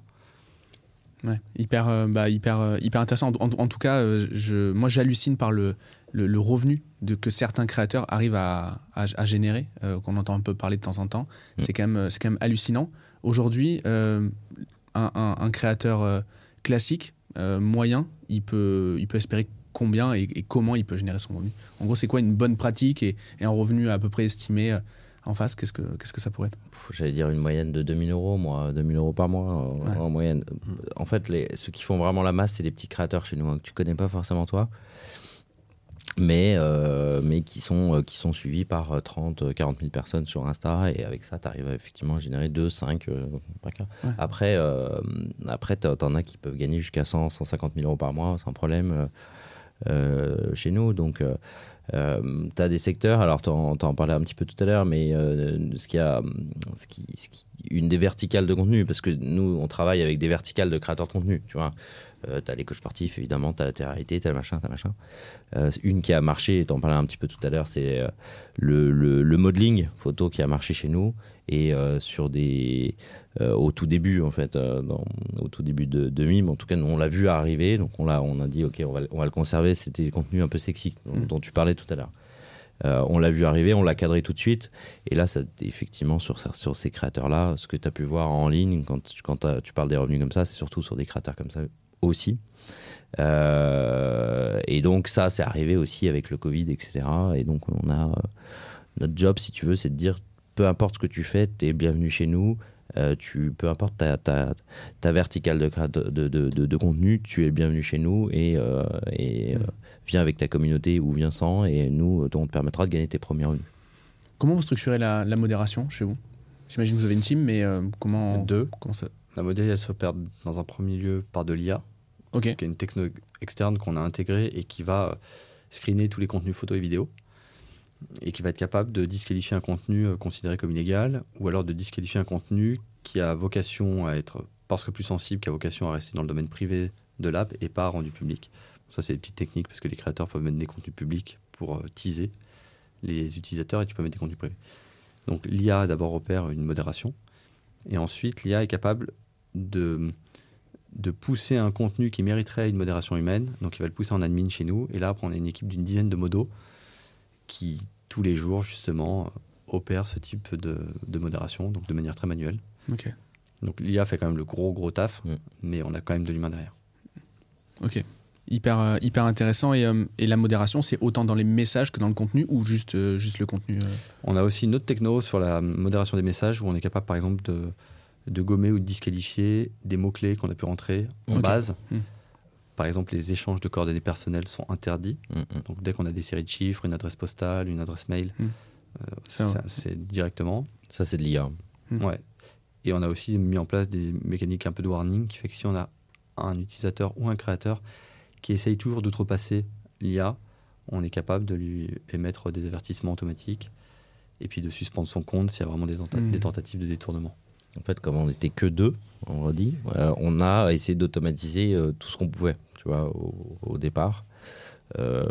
Ouais, hyper, euh, bah, hyper, euh, hyper intéressant. En, en tout cas, euh, je, moi, j'hallucine par le, le, le revenu de, que certains créateurs arrivent à, à, à générer, qu'on entend un peu parler de temps en temps. Mm. C'est quand, même, quand même hallucinant. Aujourd'hui, un, un- un créateur classique, moyen, il peut, il peut espérer combien et, et comment il peut générer son revenu. En gros, c'est quoi une bonne pratique et, et un revenu à peu près estimé euh, en face Qu'est-ce que, qu'est-ce que ça pourrait être? J'allais dire une moyenne de 2000 euros, moi, 2000 euros par mois en, Ouais. en moyenne. En fait, les, ceux qui font vraiment la masse, c'est les petits créateurs chez nous, hein, que tu connais pas forcément toi, mais, euh, mais qui, sont, euh, qui sont suivis par euh, 30, euh, 40 000 personnes sur Insta, et avec ça, tu arrives effectivement à générer 2, 5, euh, par cas. Ouais. Après, euh, après t'en t'en as qui peuvent gagner jusqu'à 100, 150 000 euros par mois sans problème chez nous. Donc, euh, euh, tu as des secteurs, alors tu en, parlais un petit peu tout à l'heure, mais euh, ce qui a, ce qui, ce qui- une des verticales de contenu, parce que nous, on travaille avec des verticales de créateurs de contenu, tu vois. Euh, tu as les coachs sportifs, évidemment, tu as la télé-réalité, tu as le machin, tu machin. Euh, une qui a marché, tu en parlais un petit peu tout à l'heure, c'est euh, le, le, le modeling photo qui a marché chez nous. Et euh, sur des. euh, au tout début, en fait, euh, dans- au tout début de, de Mime, en tout cas, nous, on l'a vu arriver, donc on, l'a, on a dit, OK, on va, le- on va le conserver. C'était des contenus un peu sexy dont, Mm. dont tu parlais tout à l'heure. Euh, on l'a vu arriver, on l'a cadré tout de suite. Et là, ça, effectivement, sur, ces- sur ces créateurs-là, ce que tu as pu voir en ligne, quand, tu- quand tu parles des revenus comme ça, c'est surtout sur des créateurs comme ça, aussi. Euh, et donc ça, c'est arrivé aussi avec le Covid, etc. Et donc on a notre job, si tu veux, c'est de dire peu importe ce que tu fais, tu es bienvenu chez nous. tu, peu importe ta, ta, ta verticale de, de, de, de, contenu, tu es bienvenu chez nous et, et viens avec ta communauté ou viens sans et nous, on te permettra de gagner tes premiers revenus. Comment vous structurez la, la modération chez vous? J'imagine que vous avez une team, mais comment Deux. Comment ça? La modération, elle s'opère dans un premier lieu par de l'IA, qui est une techno externe qu'on a intégrée et qui va euh, screener tous les contenus photos et vidéos et qui va être capable de disqualifier un contenu euh, considéré comme illégal ou alors de disqualifier un contenu qui a vocation à être parce que plus sensible, qui a vocation à rester dans le domaine privé de l'app et pas rendu public. Ça, c'est des petites techniques parce que les créateurs peuvent mettre des contenus publics pour euh, teaser les utilisateurs et tu peux mettre des contenus privés. Donc l'IA d'abord opère une modération et ensuite l'IA est capable de, de pousser un contenu qui mériterait une modération humaine. Donc il va le pousser en admin chez nous et là après on a une équipe d'une dizaine de modos qui tous les jours justement opère ce type de, de modération donc de manière très manuelle. Ok. Donc l'IA fait quand même le gros gros taf, Mm. mais on a quand même de l'humain derrière. Ok. Hyper, euh, hyper intéressant. Et, euh, et la modération, c'est autant dans les messages que dans le contenu ou juste, euh, juste le contenu euh? On a aussi une autre techno sur la modération des messages où on est capable par exemple de, de gommer ou de disqualifier des mots-clés qu'on a pu rentrer en base. Mm. Par exemple, les échanges de coordonnées personnelles sont interdits. Mm, mm. Donc dès qu'on a des séries de chiffres, une adresse postale, une adresse mail, Mm. euh, c'est directement. Ça, c'est de l'IA. Mm. Ouais. Et on a aussi mis en place des mécaniques un peu de warning qui fait que si on a un utilisateur ou un créateur qui essaye toujours d'outrepasser l'IA, on est capable de lui émettre des avertissements automatiques et puis de suspendre son compte s'il y a vraiment des, tenta- Mm. des tentatives de détournement. En fait, comme on n'était que deux, on redit, euh, on a essayé d'automatiser euh, tout ce qu'on pouvait, tu vois, au, au départ. Euh,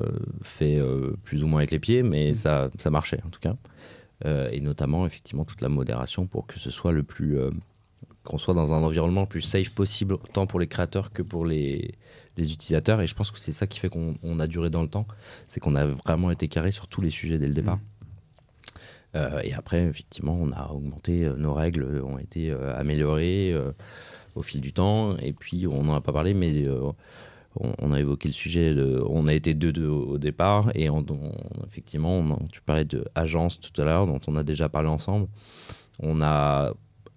fait euh, plus ou moins avec les pieds, mais Mm. ça, ça marchait en tout cas. Euh, et notamment, effectivement, toute la modération pour que ce soit le plus. qu'on soit dans un environnement le plus safe possible, tant pour les créateurs que pour les, les utilisateurs. Et je pense que c'est ça qui fait qu'on on a duré dans le temps. C'est qu'on a vraiment été carré sur tous les sujets dès le départ. Euh, et après, effectivement, on a augmenté, nos règles ont été améliorées au fil du temps. Et puis, on n'en a pas parlé, mais on, a évoqué le sujet. On a été deux, au départ. Et effectivement, tu parlais de agence tout à l'heure, dont on a déjà parlé ensemble. On a,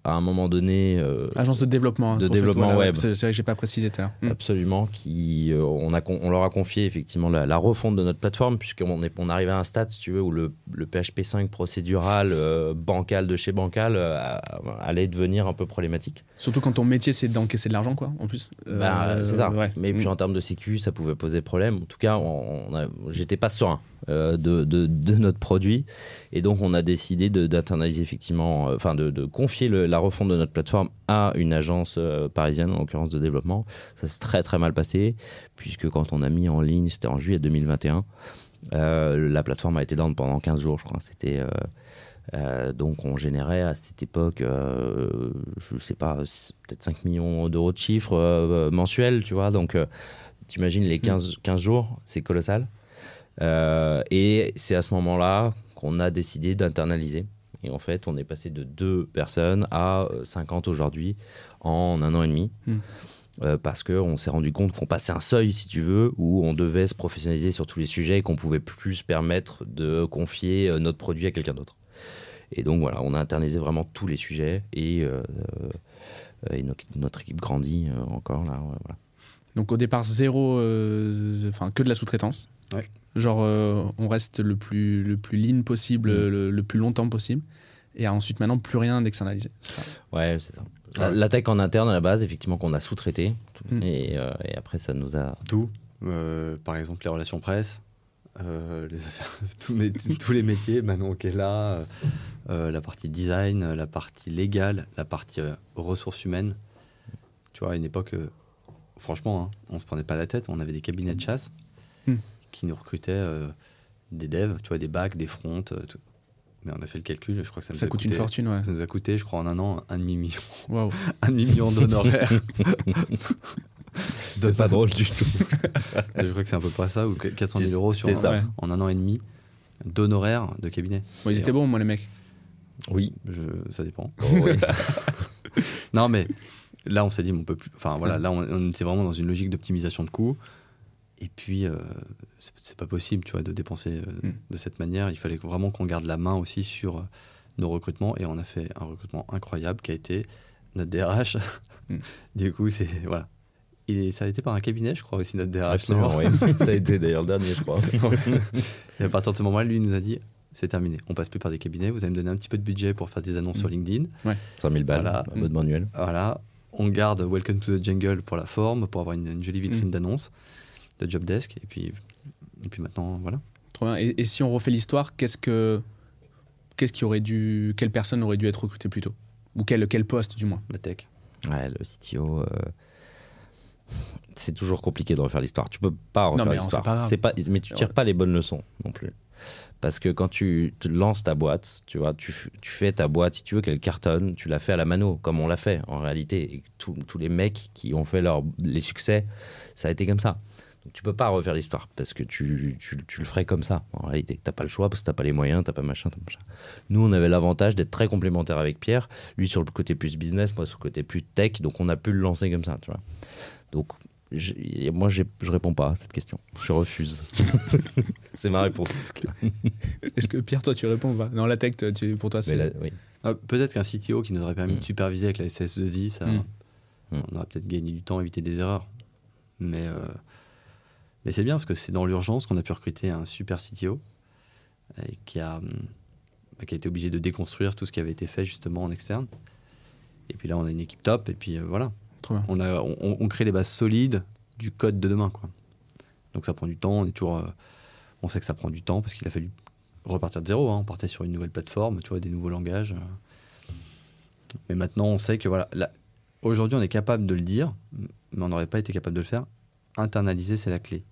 à un moment donné, euh, Agence de développement. hein, De développement web. C'est vrai que j'ai pas précisé tout à l'heure. Mm. Absolument, qui, euh, on, a, on leur a confié effectivement la, la refonte de notre plateforme, puisqu'on est, on arrive à un stade, si tu veux, où le, le PHP 5 procédural, euh, bancal de chez bancal, allait devenir un peu problématique. Surtout quand ton métier, c'est d'encaisser de l'argent, quoi, en plus. Bah, c'est ça. ouais. Mais Mm. puis en termes de sécu, ça pouvait poser problème. En tout cas, j'étais pas serein de, de- de notre produit. Et donc, on a décidé d'internaliser effectivement, euh, enfin, de, de confier le- la refonte de notre plateforme à une agence euh, parisienne, en l'occurrence de développement. Ça s'est très, très mal passé, puisque quand on a mis en ligne, c'était en juillet 2021, euh, la plateforme a été down pendant 15 jours, je crois. C'était. euh, euh, donc on générait à cette époque, euh, je sais pas, peut-être 5 millions d'euros de chiffres euh, mensuels, tu vois. Donc tu imagines les 15, 15 jours, c'est colossal. Euh, et c'est à ce moment-là qu'on a décidé d'internaliser. Et en fait, on est passé de deux personnes à euh, 50 aujourd'hui en un an et demi. Mm. Euh, parce qu'on s'est rendu compte qu'on passait un seuil, si tu veux, où on devait se professionnaliser sur tous les sujets et qu'on pouvait plus se permettre de confier euh, notre produit à quelqu'un d'autre. Et donc voilà, on a internalisé vraiment tous les sujets et, euh, euh, et notre, notre équipe grandit euh, encore là. voilà. Donc au départ, zéro, euh, enfin que de la sous-traitance. Ouais. Genre, euh, on reste le plus, le plus lean possible, Mm. le, le plus longtemps possible. Et ensuite, maintenant, plus rien d'externalisé. Ouais, c'est ça. La, tech en interne à la base, effectivement, qu'on a sous-traité. Mm. Et, euh, et après, ça nous a. Tout, euh, par exemple les relations presse, euh, les affaires, tous, mes- tous les métiers, Manon qui est là, la partie design, la partie légale, la partie euh, ressources humaines. Tu vois, à une époque, euh, franchement, hein, on se prenait pas la tête, on avait des cabinets de chasse Hmm. Qui nous recrutaient euh, des devs, tu vois, des bacs, des fronts. euh, tout. Mais on a fait le calcul, je crois que ça, nous Ça a coûte coûté, une fortune, ouais. Ça nous a coûté, je crois, en un an, un demi-million Waouh. un demi-million d'honoraires. C'est pas drôle du tout. Je crois que c'est à peu près ça, ou 400 000 C'est- euros sur un- ça. Ouais. en un an et demi d'honoraires de cabinet. Bon, ils étaient bons, moi, les mecs. Oui, je, ça dépend. non, mais là, on s'est dit, on peut plus. Enfin, voilà, Ouais. là, on, on était vraiment dans une logique d'optimisation de coûts. Et puis, euh, c'est- pas possible, tu vois, de dépenser euh, Mm. de cette manière. Il fallait vraiment qu'on garde la main aussi sur euh, nos recrutements. Et on a fait un recrutement incroyable qui a été notre DRH. Mm. du coup, c'est. Voilà. Et ça a été par un cabinet, je crois, aussi, notre DRH. oui. Ça a été d'ailleurs le dernier, je crois. Et à partir de ce moment-là, lui nous a dit c'est terminé. On passe plus par des cabinets. Vous allez me donner un petit peu de budget pour faire des annonces Mm. sur LinkedIn. 100 000 balles, Voilà. abonnement annuel. Voilà. On garde Welcome to the Jungle pour la forme, pour avoir une, une jolie vitrine Mm. d'annonces, de job desk. Et puis, et puis maintenant, voilà. Trop bien. Et, et si on refait l'histoire, qu'est-ce que qu'est-ce qui aurait dû, quelle personne aurait dû être recrutée plus tôt? Ou quel, quel poste du moins? La tech. Ouais, le CTO, euh, c'est toujours compliqué de refaire l'histoire. Tu peux pas refaire l'histoire. c'est pas mais tu tires pas les bonnes leçons non plus. Parce que quand tu te lances ta boîte, tu vois, tu, tu fais ta boîte, si tu veux qu'elle cartonne, tu l'as fait à la mano, comme on l'a fait en réalité. Et tous tous les mecs qui ont fait leur, les succès, ça a été comme ça. Tu peux pas refaire l'histoire parce que tu, tu, tu le ferais comme ça. En réalité, t'as pas le choix parce que t'as pas les moyens, t'as pas machin, t'as machin. Nous, on avait l'avantage d'être très complémentaires avec Pierre. Lui sur le côté plus business, moi sur le côté plus tech. Donc on a pu le lancer comme ça, tu vois. Donc moi, je réponds pas à cette question. Je refuse. C'est ma réponse. Est-ce que Pierre, toi, tu réponds ou pas? Non, la tech, toi, tu- pour toi, c'est. oui. Ah, peut-être qu'un CTO qui nous aurait permis Mm. de superviser avec la SS2I, ça, Mm. Mm. on aurait peut-être gagné du temps, évité des erreurs. Mais, euh, mais c'est bien parce que c'est dans l'urgence qu'on a pu recruter un super CTO et qui, a, hum, qui a été obligé de déconstruire tout ce qui avait été fait justement en externe. Et puis là, on a une équipe top et puis euh, voilà. Trop bien. on, a, on, on crée les bases solides du code de demain. Quoi. Donc ça prend du temps, on est toujours. euh, on sait que ça prend du temps parce qu'il a fallu repartir de zéro. hein. On partait sur une nouvelle plateforme, tu vois, des nouveaux langages. euh. Mais maintenant, on sait que voilà. là, Aujourd'hui, on est capable de le dire, mais on n'aurait pas été capable de le faire. Internaliser, c'est la clé.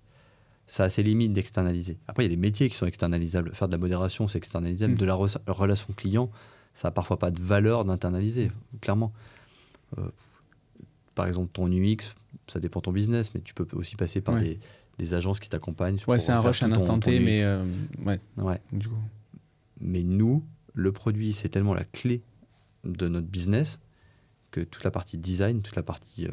Ça a ses limites d'externaliser. Après, il y a des métiers qui sont externalisables. Faire de la modération, c'est externalisable. Mm. De la re- relation client, ça n'a parfois pas de valeur d'internaliser, clairement. Euh, par exemple, ton UX, ça dépend de ton business, mais tu peux aussi passer par Ouais. des, des agences qui t'accompagnent. Ouais, c'est un rush à un instant T, mais euh, ouais, Ouais. du coup. Mais nous, le produit, c'est tellement la clé de notre business que toute la partie design, toute la partie euh,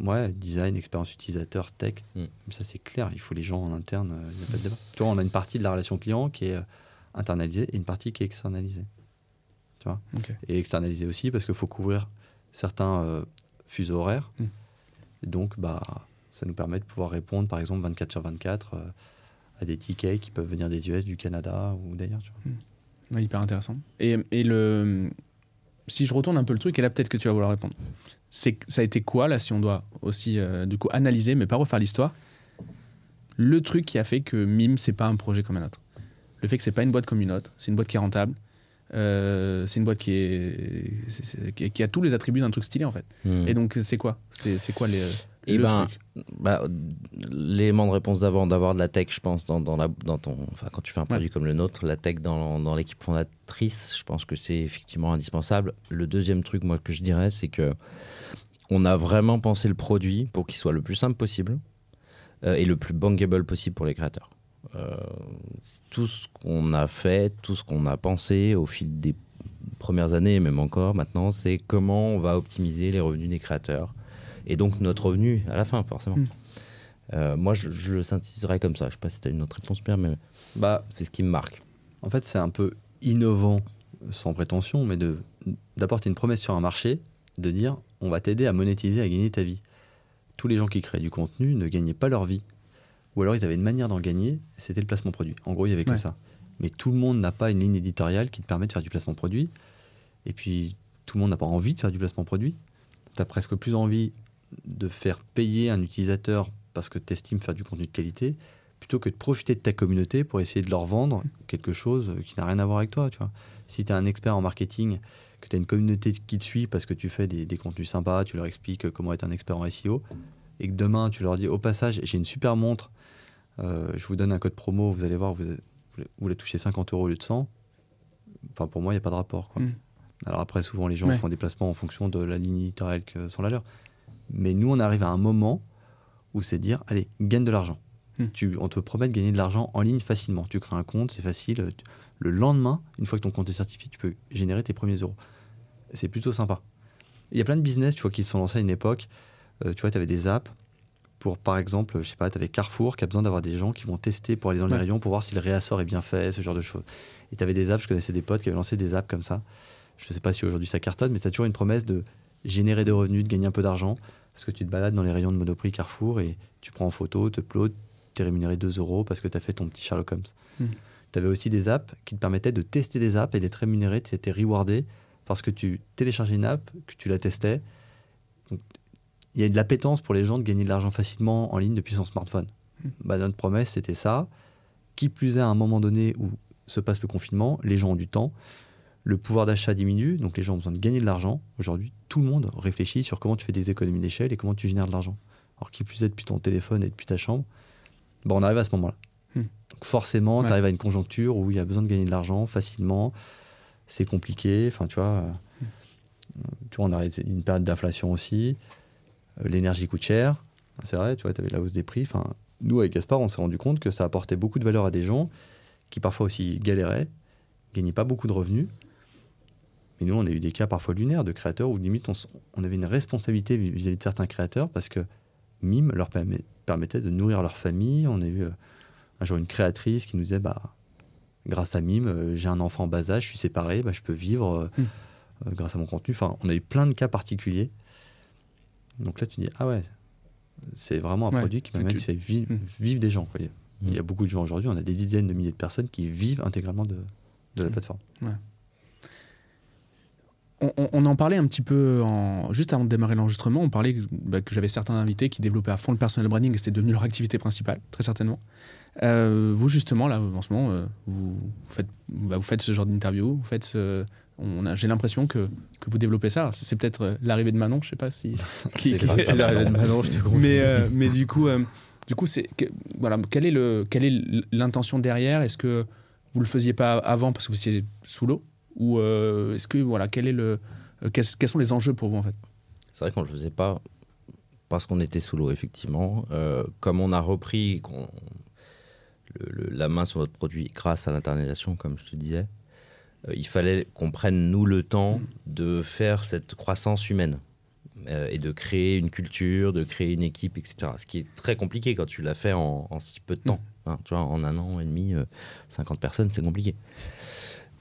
ouais, design, expérience utilisateur, tech, Mm. ça c'est clair. Il faut les gens en interne, euh, il n'y a pas de débat. Tu vois, on a une partie de la relation client qui est euh, internalisée et une partie qui est externalisée. Tu vois? Et externalisée aussi parce qu'il faut couvrir certains euh, fuseaux horaires. Mm. Donc, bah, ça nous permet de pouvoir répondre, par exemple, 24 sur 24 euh, à des tickets qui peuvent venir des US, du Canada ou d'ailleurs. Ouais, hyper intéressant. Et, et le, si je retourne un peu le truc, et là peut-être que tu vas vouloir répondre. C'est, ça a été quoi, là, si on doit aussi euh, du coup analyser, mais pas refaire l'histoire, le truc qui a fait que MIM, c'est pas un projet comme un autre Le fait que c'est pas une boîte comme une autre, c'est une boîte qui est rentable, euh, c'est une boîte qui, est, qui, a tous les attributs d'un truc stylé en fait. Hmm. Et donc c'est quoi? C'est, c'est quoi les, Eh le ben, bah, L'élément de réponse d'avant, d'avoir de la tech, je pense, dans, dans, la, dans ton, enfin, quand tu fais un produit comme le nôtre, la tech dans, dans l'équipe fondatrice, je pense que c'est effectivement indispensable. Le deuxième truc, moi, que je dirais, c'est que on a vraiment pensé le produit pour qu'il soit le plus simple possible euh, et le plus bankable possible pour les créateurs. Euh, tout ce qu'on a fait, tout ce qu'on a pensé au fil des premières années, et même encore maintenant, c'est comment on va optimiser les revenus des créateurs et donc notre revenu à la fin, forcément. Mm. Euh, moi, je, je le synthétiserais comme ça. Je sais pas si tu as une autre réponse, Pierre, mais Bah, c'est ce qui me marque. En fait, c'est un peu innovant, sans prétention, mais de d'apporter une promesse sur un marché, de dire on va t'aider à monétiser, à gagner ta vie. Tous les gens qui créaient du contenu ne gagnaient pas leur vie. Ou alors ils avaient une manière d'en gagner, c'était le placement produit. En gros, il y avait que Ouais. ça. Mais tout le monde n'a pas une ligne éditoriale qui te permet de faire du placement produit. Et puis, tout le monde n'a pas envie de faire du placement produit. Tu as presque plus envie de faire payer un utilisateur parce que tu estimes faire du contenu de qualité, plutôt que de profiter de ta communauté pour essayer de leur vendre quelque chose qui n'a rien à voir avec toi. Tu vois. Si tu es un expert en marketing, que tu as une communauté qui te suit parce que tu fais des, des contenus sympas, tu leur expliques comment être un expert en SEO, et que demain tu leur dis au passage, j'ai une super montre, euh, je vous donne un code promo, vous allez voir, vous, vous voulez toucher 50 euros au lieu de 100. Enfin, pour moi, il n'y a pas de rapport. Quoi. Mm. Alors après, souvent, les gens Ouais. font des placements en fonction de la ligne éditoriale que sont la leur. Mais nous, on arrive à un moment où c'est dire, allez, gagne de l'argent. Mm. Tu, on te promet de gagner de l'argent en ligne facilement. Tu crées un compte, c'est facile. Le lendemain, une fois que ton compte est certifié, tu peux générer tes premiers euros. C'est plutôt sympa. Il y a plein de business, tu vois, qui se sont lancés à une époque. Euh, tu vois, tu avais des apps pour, par exemple, je sais pas, tu avais Carrefour qui a besoin d'avoir des gens qui vont tester pour aller dans les Ouais. rayons pour voir si le réassort est bien fait, ce genre de choses. Et tu avais des apps, je connaissais des potes qui avaient lancé des apps comme ça. Je sais pas si aujourd'hui ça cartonne, mais tu as toujours une promesse de générer des revenus, de gagner un peu d'argent, parce que tu te balades dans les rayons de Monoprix Carrefour et tu prends en photo, te upload, tu es rémunéré 2 euros parce que tu as fait ton petit Sherlock Holmes. Mhm. Tu avais aussi des apps qui te permettaient de tester des apps et d'être rémunéré, tu étais rewardé parce que tu téléchargeais une app, que tu la testais. Donc, il y a de l'appétence pour les gens de gagner de l'argent facilement en ligne depuis son smartphone. Bah, notre promesse, c'était ça. Qui plus est, à un moment donné où se passe le confinement, les gens ont du temps, le pouvoir d'achat diminue, donc les gens ont besoin de gagner de l'argent. Aujourd'hui, tout le monde réfléchit sur comment tu fais des économies d'échelle et comment tu génères de l'argent. Alors, qui plus est, depuis ton téléphone et depuis ta chambre, bah, on arrive à ce moment-là. Hmm. Donc forcément, Ouais. tu arrives à une conjoncture où il y a besoin de gagner de l'argent facilement, c'est compliqué. Enfin, tu vois, euh, tu vois, on a une période d'inflation aussi. Euh, L'énergie coûte cher. C'est vrai, tu vois, tu avais la hausse des prix. Enfin, nous, avec Gaspard, on s'est rendu compte que ça apportait beaucoup de valeur à des gens qui parfois aussi galéraient, gagnaient pas beaucoup de revenus. Mais nous, on a eu des cas parfois lunaires de créateurs où limite on, avait une responsabilité vis- vis-à-vis de certains créateurs parce que Mime leur permet- permettait de nourrir leur famille. On a eu euh, un jour une créatrice qui nous disait bah, grâce à Mime, euh, j'ai un enfant en bas âge, je suis séparé, bah, je peux vivre euh, Hmm. grâce à mon contenu. Enfin, on a eu plein de cas particuliers. Donc là, tu dis ah ouais, c'est vraiment un Ouais, produit qui tu- faire vi- Hmm. vivre des gens. quoi. Il y a- Hmm. Il y a beaucoup de gens aujourd'hui, on a des dizaines de milliers de personnes qui vivent intégralement de, de la Hmm. plateforme. On- on en parlait un petit peu en- juste avant de démarrer l'enregistrement. On parlait bah, que j'avais certains invités qui développaient à fond le personal branding et c'était devenu leur activité principale, très certainement. Euh, vous, justement, là, en ce moment, euh, vous, faites, bah, vous faites ce genre d'interview. Vous faites ce- on a- J'ai l'impression que, que vous développez ça. C'est peut-être euh, l'arrivée de Manon, je sais pas si. C'est L'arrivée de Manon. Je te mais, euh, mais du coup, euh, du coup, c'est que- voilà, quelle est le, quelle est l'intention derrière? Est-ce que vous le faisiez pas avant parce que vous étiez sous l'eau? Ou euh, est-ce que voilà, quel est le, euh, quels, quels sont les enjeux pour vous en fait? C'est vrai qu'on ne le faisait pas parce qu'on était sous l'eau, effectivement. Euh, comme on a repris qu'on- le- le- la main sur notre produit grâce à l'internalisation, comme je te disais, euh, il fallait qu'on prenne, nous, le temps de faire cette croissance humaine euh, et de créer une culture, de créer une équipe, etc. Ce qui est très compliqué quand tu l'as fait en, en si peu de temps. hein. tu vois, en un an et demi, euh, 50 personnes, c'est compliqué.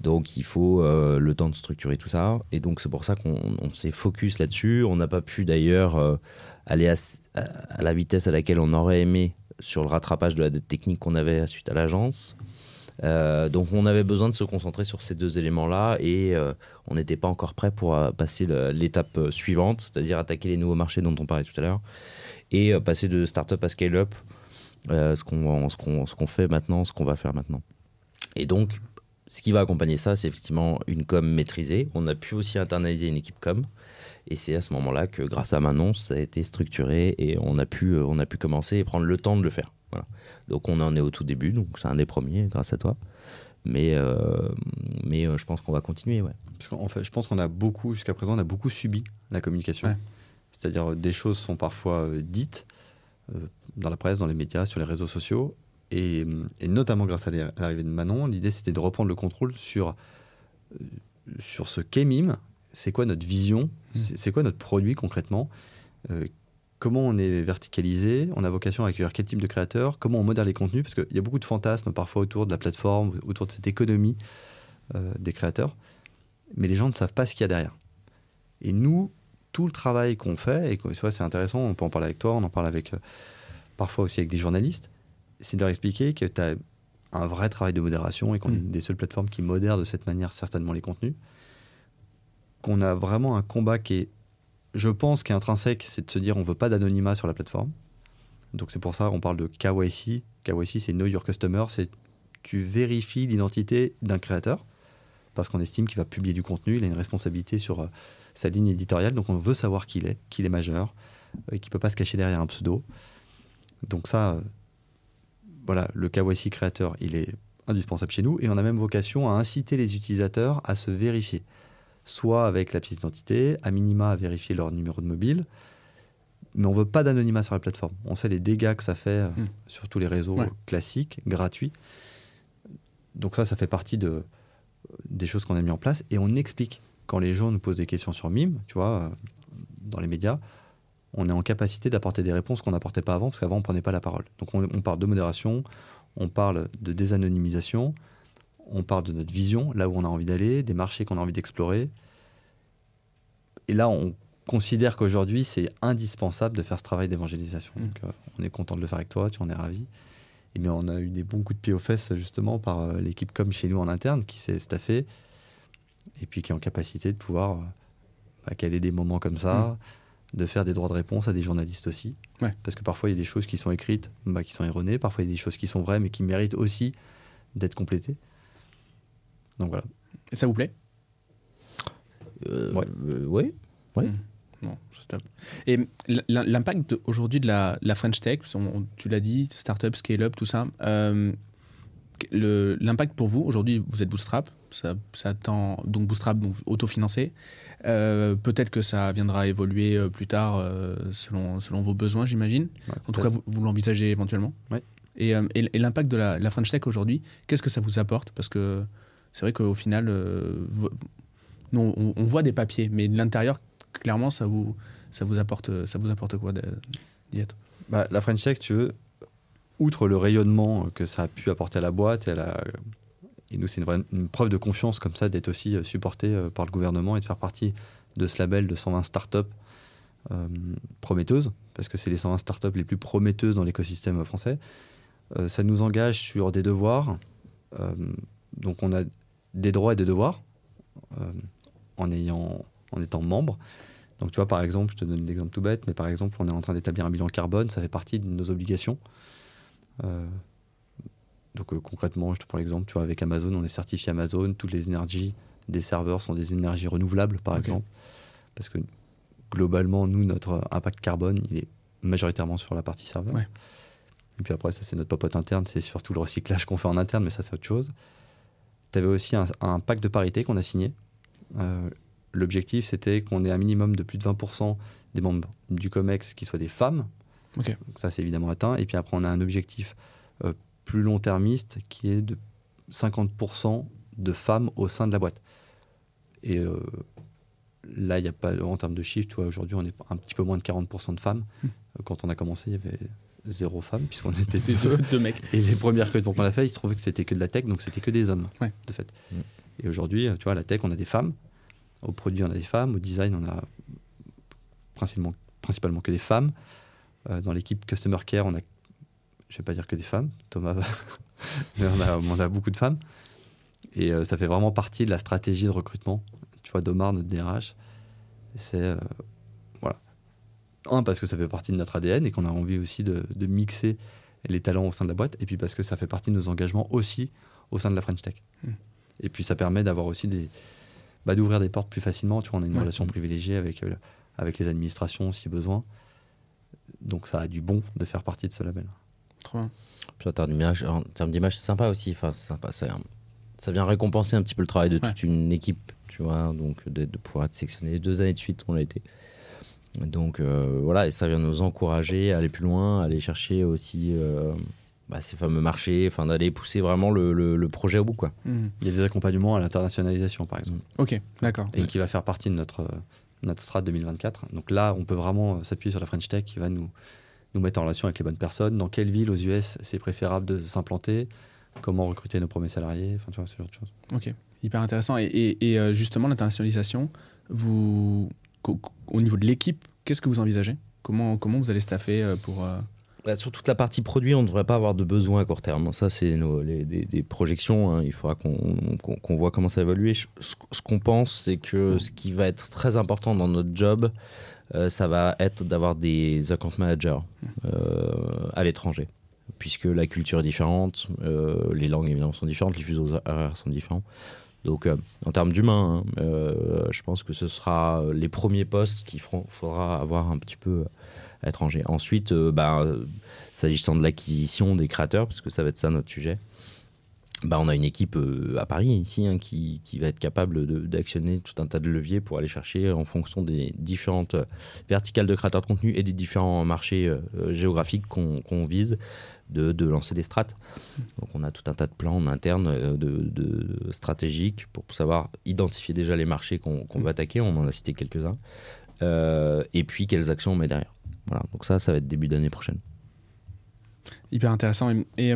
Donc il faut euh, le temps de structurer tout ça. Et donc c'est pour ça qu'on on s'est focus là-dessus. On n'a pas pu d'ailleurs euh, aller à, la vitesse à laquelle on aurait aimé sur le rattrapage de la technique qu'on avait suite à l'agence. Euh, donc on avait besoin de se concentrer sur ces deux éléments-là et on n'était pas encore prêt pour passer l'étape suivante, c'est-à-dire attaquer les nouveaux marchés dont on parlait tout à l'heure et passer de start-up à scale-up, ce qu'on fait maintenant, ce qu'on va faire maintenant. Et donc, ce qui va accompagner ça, c'est effectivement une com maîtrisée. On a pu aussi internaliser une équipe com. Et c'est à ce moment-là que, grâce à Manon, ça a été structuré et on a pu, euh, on a pu commencer et prendre le temps de le faire. Voilà. Donc on en est au tout début, donc c'est un des premiers grâce à toi. Mais, euh, mais euh, je pense qu'on va continuer. Ouais. Parce qu'en fait, je pense qu'on a beaucoup, jusqu'à présent, on a beaucoup subi la communication. Ouais. C'est-à-dire, des choses sont parfois dites euh, dans la presse, dans les médias, sur les réseaux sociaux. Et, et notamment grâce à l'ar- à l'arrivée de Manon, l'idée c'était de reprendre le contrôle sur, euh, sur ce qu'est Mime, c'est quoi notre vision, c'est c'est quoi notre produit concrètement, euh, comment on est verticalisé, on a vocation à accueillir quel type de créateurs, comment on modère les contenus, parce qu'il y a beaucoup de fantasmes parfois autour de la plateforme, autour de cette économie euh, des créateurs, mais les gens ne savent pas ce qu'il y a derrière. Et nous, tout le travail qu'on fait, et c'est intéressant, on peut en parler avec toi, on en parle avec, euh, parfois aussi avec des journalistes, c'est de leur expliquer que tu as un vrai travail de modération et qu'on est Mm. une des seules plateformes qui modère de cette manière certainement les contenus. Qu'on a vraiment un combat qui est, je pense, qui est intrinsèque, c'est de se dire on veut pas d'anonymat sur la plateforme. Donc c'est pour ça qu'on parle de KYC. KYC, c'est Know Your Customer, c'est tu vérifies l'identité d'un créateur parce qu'on estime qu'il va publier du contenu, il a une responsabilité sur euh, sa ligne éditoriale, donc on veut savoir qui il est, qu'il est majeur, euh, et qu'il ne peut pas se cacher derrière un pseudo. Donc ça, euh, voilà, le KYC créateur, il est indispensable chez nous, et on a même vocation à inciter les utilisateurs à se vérifier, soit avec la pièce d'identité, à minima à vérifier leur numéro de mobile, mais on veut pas d'anonymat sur la plateforme. On sait les dégâts que ça fait euh, Hmm. sur tous les réseaux Ouais. classiques, gratuits. Donc ça, ça fait partie de, des choses qu'on a mis en place et on explique quand les gens nous posent des questions sur Mime, tu vois, euh, dans les médias, on est en capacité d'apporter des réponses qu'on n'apportait pas avant, parce qu'avant, on ne prenait pas la parole. Donc on, on, parle de modération, on parle de désanonymisation, on parle de notre vision, là où on a envie d'aller, des marchés qu'on a envie d'explorer. Et là, on considère qu'aujourd'hui, c'est indispensable de faire ce travail d'évangélisation. Mm. Donc, euh, on est content de le faire avec toi, tu en es ravi. Et bien, on a eu des bons coups de pied aux fesses, justement, par euh, l'équipe comme chez nous en interne, qui s'est staffée, et puis qui est en capacité de pouvoir euh, bah, caler des moments comme ça, de faire des droits de réponse à des journalistes aussi. Ouais. Parce que parfois, il y a des choses qui sont écrites, bah, qui sont erronées, parfois, il y a des choses qui sont vraies, mais qui méritent aussi d'être complétées. Donc voilà. Et ça vous plaît? Euh, Ouais. euh, ouais. Ouais. Non, c'est top. Et l'impact aujourd'hui de la, la French Tech, on- tu l'as dit, startup, scale-up, tout ça. euh, L'impact pour vous, aujourd'hui, vous êtes bootstrap, ça, ça tend, donc bootstrap, donc autofinancé. Euh, Peut-être que ça viendra évoluer euh, plus tard euh, selon, selon vos besoins, j'imagine. Ouais, En tout cas, vous, vous l'envisagez éventuellement. Ouais. Et, et- et l'impact de la, la French Tech aujourd'hui, qu'est-ce que ça vous apporte? Parce que c'est vrai qu'au final, on, on voit des papiers, mais de l'intérieur, clairement, ça vous, ça vous, apporte, ça vous apporte quoi d'y être? Bah, la French Tech, tu veux, outre le rayonnement que ça a pu apporter à la boîte, et, à la- et nous, c'est une, preuve de confiance comme ça d'être aussi euh, supporté euh, par le gouvernement et de faire partie de ce label de 120 startups euh, prometteuses, parce que c'est les 120 startups les plus prometteuses dans l'écosystème français. Ça nous engage sur des devoirs. Donc, on a des droits et des devoirs en, ayant, en étant membre. Donc, tu vois, par exemple, je te donne l'exemple tout bête, mais par exemple, on est en train d'établir un bilan carbone, ça fait partie de nos obligations. Donc, euh, concrètement, je te prends l'exemple, tu vois, avec Amazon, on est certifié Amazon, toutes les énergies des serveurs sont des énergies renouvelables, par exemple. Parce que globalement, nous, notre impact carbone, il est majoritairement sur la partie serveur. Ouais. Et puis après, ça, c'est notre popote interne, c'est surtout le recyclage qu'on fait en interne, mais ça, c'est autre chose. Tu avais aussi un, un pacte de parité qu'on a signé. Euh, L'objectif, c'était qu'on ait un minimum de plus de 20% des membres du COMEX qui soient des femmes. Donc ça, c'est évidemment atteint. Et puis après, on a un objectif euh, plus long-termiste qui est de 50% de femmes au sein de la boîte. Et euh, là, il n'y a pas, en termes de chiffres, tu vois, aujourd'hui, on est un petit peu moins de 40% de femmes. Hmm. Euh, Quand on a commencé, il y avait zéro femme, puisqu'on était deux. Deux mecs. Et les premières recrutements qu'on a fait, il se trouvait que c'était que de la tech, donc c'était que des hommes, Ouais. de fait. Mm. Et aujourd'hui, tu vois, à la tech, on a des femmes. Au produit, on a des femmes. Au design, on a principalement, principalement que des femmes. Euh, dans l'équipe Customer Care, on a, je vais pas dire que des femmes, Thomas, va- mais on a, on a beaucoup de femmes. Et euh, ça fait vraiment partie de la stratégie de recrutement. Tu vois, d'Omar, notre DRH, c'est. euh, voilà. Un, parce que ça fait partie de notre ADN et qu'on a envie aussi de, de mixer les talents au sein de la boîte. Et puis parce que ça fait partie de nos engagements aussi au sein de la French Tech. Mm. Et puis ça permet d'avoir aussi des. Bah, d'ouvrir des portes plus facilement. Tu vois, on a une Ouais. relation privilégiée avec, euh, avec les administrations si besoin. Donc ça a du bon de faire partie de ce label. Trop bien. Puis en termes d'image, c'est sympa aussi. Enfin, c'est sympa. Ça, ça vient récompenser un petit peu le travail de Ouais. toute une équipe, tu vois. Donc de, de pouvoir être sectionné deux années de suite, on l'a été. Donc euh, voilà, et ça vient nous encourager à aller plus loin, à aller chercher aussi euh, bah, ces fameux marchés, enfin d'aller pousser vraiment le, le- le projet au bout, quoi. Hmm. Il y a des accompagnements à l'internationalisation, par exemple. Ok, d'accord. et qui va faire partie de notre, euh, notre strat 2024. Donc là, on peut vraiment euh, s'appuyer sur la French Tech qui va nous, nous mettre en relation avec les bonnes personnes. Dans quelle ville aux US c'est préférable de s'implanter? Comment recruter nos premiers salariés? Enfin, tu vois, ce genre de choses. Ok, hyper intéressant. Et, et- et, euh, justement, l'internationalisation, vous, au niveau de l'équipe, qu'est-ce que vous envisagez? Comment, comment vous allez staffer euh, pour. euh, Bah, sur toute la partie produit, on ne devrait pas avoir de besoin à court terme. Ça, c'est des, projections. hein. Il faudra qu'on qu'on- qu'on voit comment ça. Je- Ce, ce qu'on pense, c'est que ce qui va être très important dans notre job, euh, ça va être d'avoir des account managers euh, à l'étranger. Puisque la culture est différente, euh, les langues évidemment sont différentes, les fuseaux horaires sont différents. Donc, euh, en termes d'humain, hein, euh, je pense que ce sera les premiers postes qu'il faudra avoir un petit peu à l'étranger. Ensuite, euh, bah, euh, s'agissant de l'acquisition des créateurs, parce que ça va être ça notre sujet, bah, on a une équipe euh, à Paris ici hein, qui, qui va être capable d'actionner tout un tas de leviers pour aller chercher en fonction des différentes euh, verticales de créateurs de contenu et des différents marchés euh, géographiques qu'on vise de, lancer des strates. Donc on a tout un tas de plans en interne de, stratégiques pour savoir identifier déjà les marchés qu'on qu'on va attaquer. On en a cité quelques-uns. et puis quelles actions on met derrière. Voilà, donc ça, ça va être début d'année prochaine. Hyper intéressant. Et,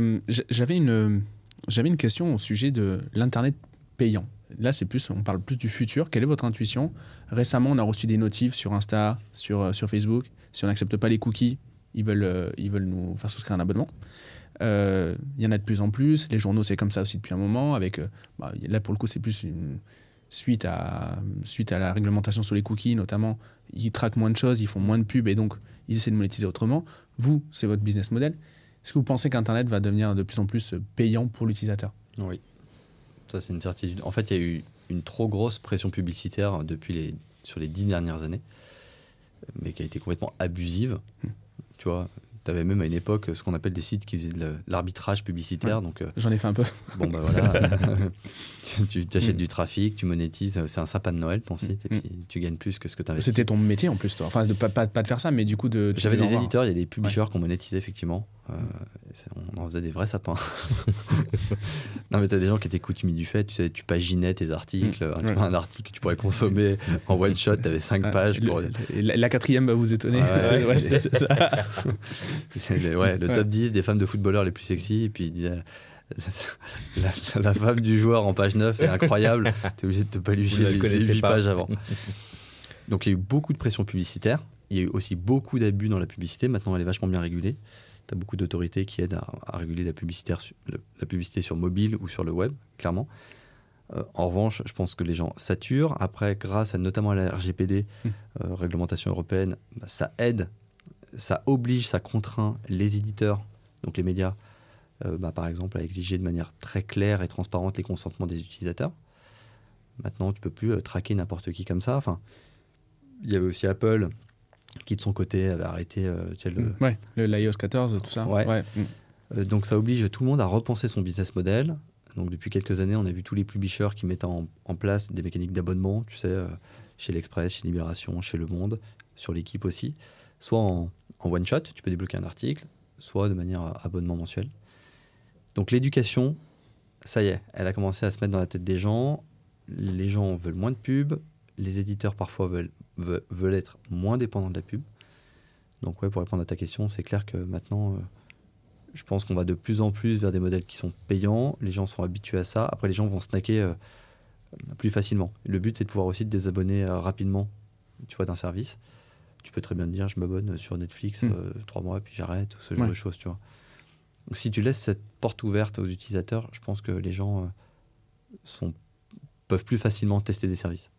j'avais une, j'avais une question au sujet de l'internet payant. Là, c'est plus, on parle plus du futur. Quelle est votre intuition? Récemment, on a reçu des notifs sur Insta, sur, euh, sur Facebook. Si on n'accepte pas les cookies, ils veulent, euh, ils veulent nous faire souscrire un abonnement. Euh, Il y en a de plus en plus. Les journaux, c'est comme ça aussi depuis un moment. Avec, bah, là, pour le coup, c'est plus une suite à, suite à la réglementation sur les cookies, notamment. Ils traquent moins de choses, ils font moins de pubs et donc ils essaient de monétiser autrement. Vous, c'est votre business model. Est-ce que vous pensez qu'Internet va devenir de plus en plus payant pour l'utilisateur? Oui. Ça, c'est une certitude. En fait, il y a eu une trop grosse pression publicitaire depuis les, sur les dix dernières années, mais qui a été complètement abusive. Tu vois, tu avais même à une époque ce qu'on appelle des sites qui faisaient de l'arbitrage publicitaire. Donc, euh, J'en ai fait un peu. bon, bah voilà, tu, achètes Mm. du trafic, tu monétises, c'est un sapin de Noël ton site, et puis tu gagnes plus que ce que tu investis. C'était ton métier en plus, toi. Enfin, de, pas, pas, pas de faire ça, mais du coup, de. J'avais des éditeurs, il y a des publishers qu'on monétisait effectivement. Euh, on en faisait des vrais sapins. non, mais t'as des gens qui étaient coutumiers du fait, tu sais, tu paginais tes articles, Mm, ouais. un article que tu pourrais consommer en one shot, t'avais 5 Ouais, pages le- pour. le- la, la quatrième va vous étonner. Ouais, ça. Les- le top 10 des femmes de footballeurs les plus sexy, et puis disait. La, la femme du joueur en page 9 est incroyable, t'es obligé de te palucher les connaissez 8 pas. pages avant. Donc il y a eu beaucoup de pression publicitaire, il y a eu aussi beaucoup d'abus dans la publicité, maintenant elle est vachement bien régulée. Tu as beaucoup d'autorités qui aident à, à réguler la publicité, le- la publicité sur mobile ou sur le web, clairement. Euh, en revanche, je pense que les gens saturent. Après, grâce à, notamment à la RGPD, Mm. euh, réglementation européenne, bah, ça aide, ça oblige, ça contraint les éditeurs, donc les médias, euh, bah, par exemple, à exiger de manière très claire et transparente les consentements des utilisateurs. Maintenant, tu peux plus traquer n'importe qui comme ça. Enfin, il y avait aussi Apple qui, de son côté, avait arrêté euh, tu sais, le, Ouais, le l'iOS 14, tout ça. Ouais. Mm. euh, donc ça oblige tout le monde à repenser son business model. Donc depuis quelques années, on a vu tous les publishers qui mettent en, en place des mécaniques d'abonnement, tu sais, euh, chez l'Express, chez Libération, chez Le Monde, sur l'équipe aussi, soit en, en one shot, tu peux débloquer un article, soit de manière abonnement mensuel. Donc l'éducation, ça y est, elle a commencé à se mettre dans la tête des gens. Les gens veulent moins de pubs, les éditeurs parfois veulent, veulent, être moins dépendants de la pub. Donc ouais, pour répondre à ta question, c'est clair que maintenant, euh, je pense qu'on va de plus en plus vers des modèles qui sont payants. Les gens sont habitués à ça. Après, les gens vont snacker euh, plus facilement. Le but, c'est de pouvoir aussi te désabonner euh, rapidement, tu vois, d'un service. Tu peux très bien te dire, je m'abonne sur Netflix Mm. euh, trois mois, puis j'arrête, ou ce genre Ouais. de choses, tu vois. Donc, si tu laisses cette porte ouverte aux utilisateurs, je pense que les gens sont, peuvent plus facilement tester des services.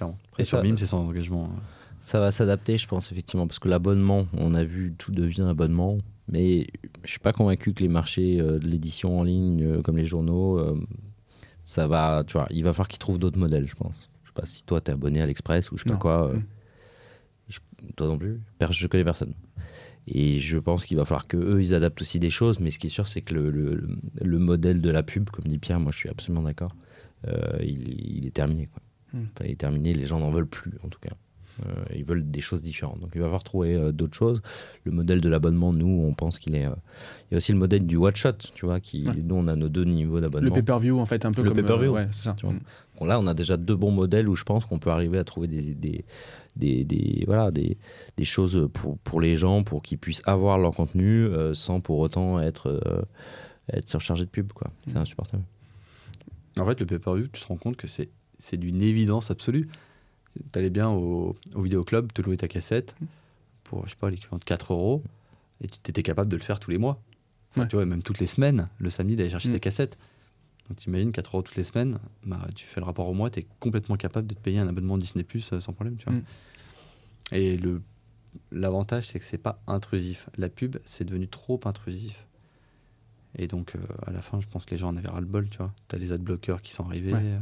Clairement. Après, Et sur ça- Mime, c'est sans engagement. hein. Ça va s'adapter, je pense, effectivement, parce que l'abonnement, on a vu, tout devient abonnement. Mais je suis pas convaincu que les marchés euh, de l'édition en ligne, euh, comme les journaux, euh, ça va, tu vois, il va falloir qu'ils trouvent d'autres modèles, je pense. Je sais pas si toi, tu es abonné à l'Express ou je sais Non. pas quoi. euh, Mm. je- toi non plus Je connais personne. Et je pense qu'il va falloir que eux ils adaptent aussi des choses. Mais ce qui est sûr, c'est que le, le- le modèle de la pub, comme dit Pierre, moi je suis absolument d'accord, euh, il, il est terminé. Quoi. Mm. Enfin, il est terminé, les gens n'en veulent plus en tout cas. Euh, ils veulent des choses différentes. Donc il va falloir trouver euh, d'autres choses. Le modèle de l'abonnement, nous, on pense qu'il est. euh, Il y a aussi le modèle du watch shot, tu vois, qui Ouais. nous on a nos deux niveaux Le d'abonnement. pay-per-view, en fait, un peu Le comme. pay-per-view. ouais, c'est ça. Tu vois. Mm. Bon, là, on a déjà deux bons modèles où je pense qu'on peut arriver à trouver des, des, des, des- voilà, des, des choses pour, pour les gens, pour qu'ils puissent avoir leur contenu euh, sans pour autant être, euh, être surchargé de pub. quoi. C'est insupportable. En fait, le pay-per-view, tu te rends compte que c'est c'est d'une évidence absolue. Tu allais bien au, au vidéoclub, te louer ta cassette pour, je sais pas, l'équivalent de 4 euros et tu étais capable de le faire tous les mois. Enfin, Ouais. Tu vois, même toutes les semaines, le samedi, d'aller chercher Mm. tes cassettes. Donc tu imagines 4 euros toutes les semaines, bah, tu fais le rapport au mois, tu es complètement capable de te payer un abonnement Disney Plus sans problème. Tu vois. Mm. Et le l'avantage, c'est que c'est pas intrusif. La pub, c'est devenu trop intrusif. Et donc, euh, à la fin, je pense que les gens en avaient ras-le-bol, tu vois. Tu as les adblockers qui sont arrivés. Ouais. euh,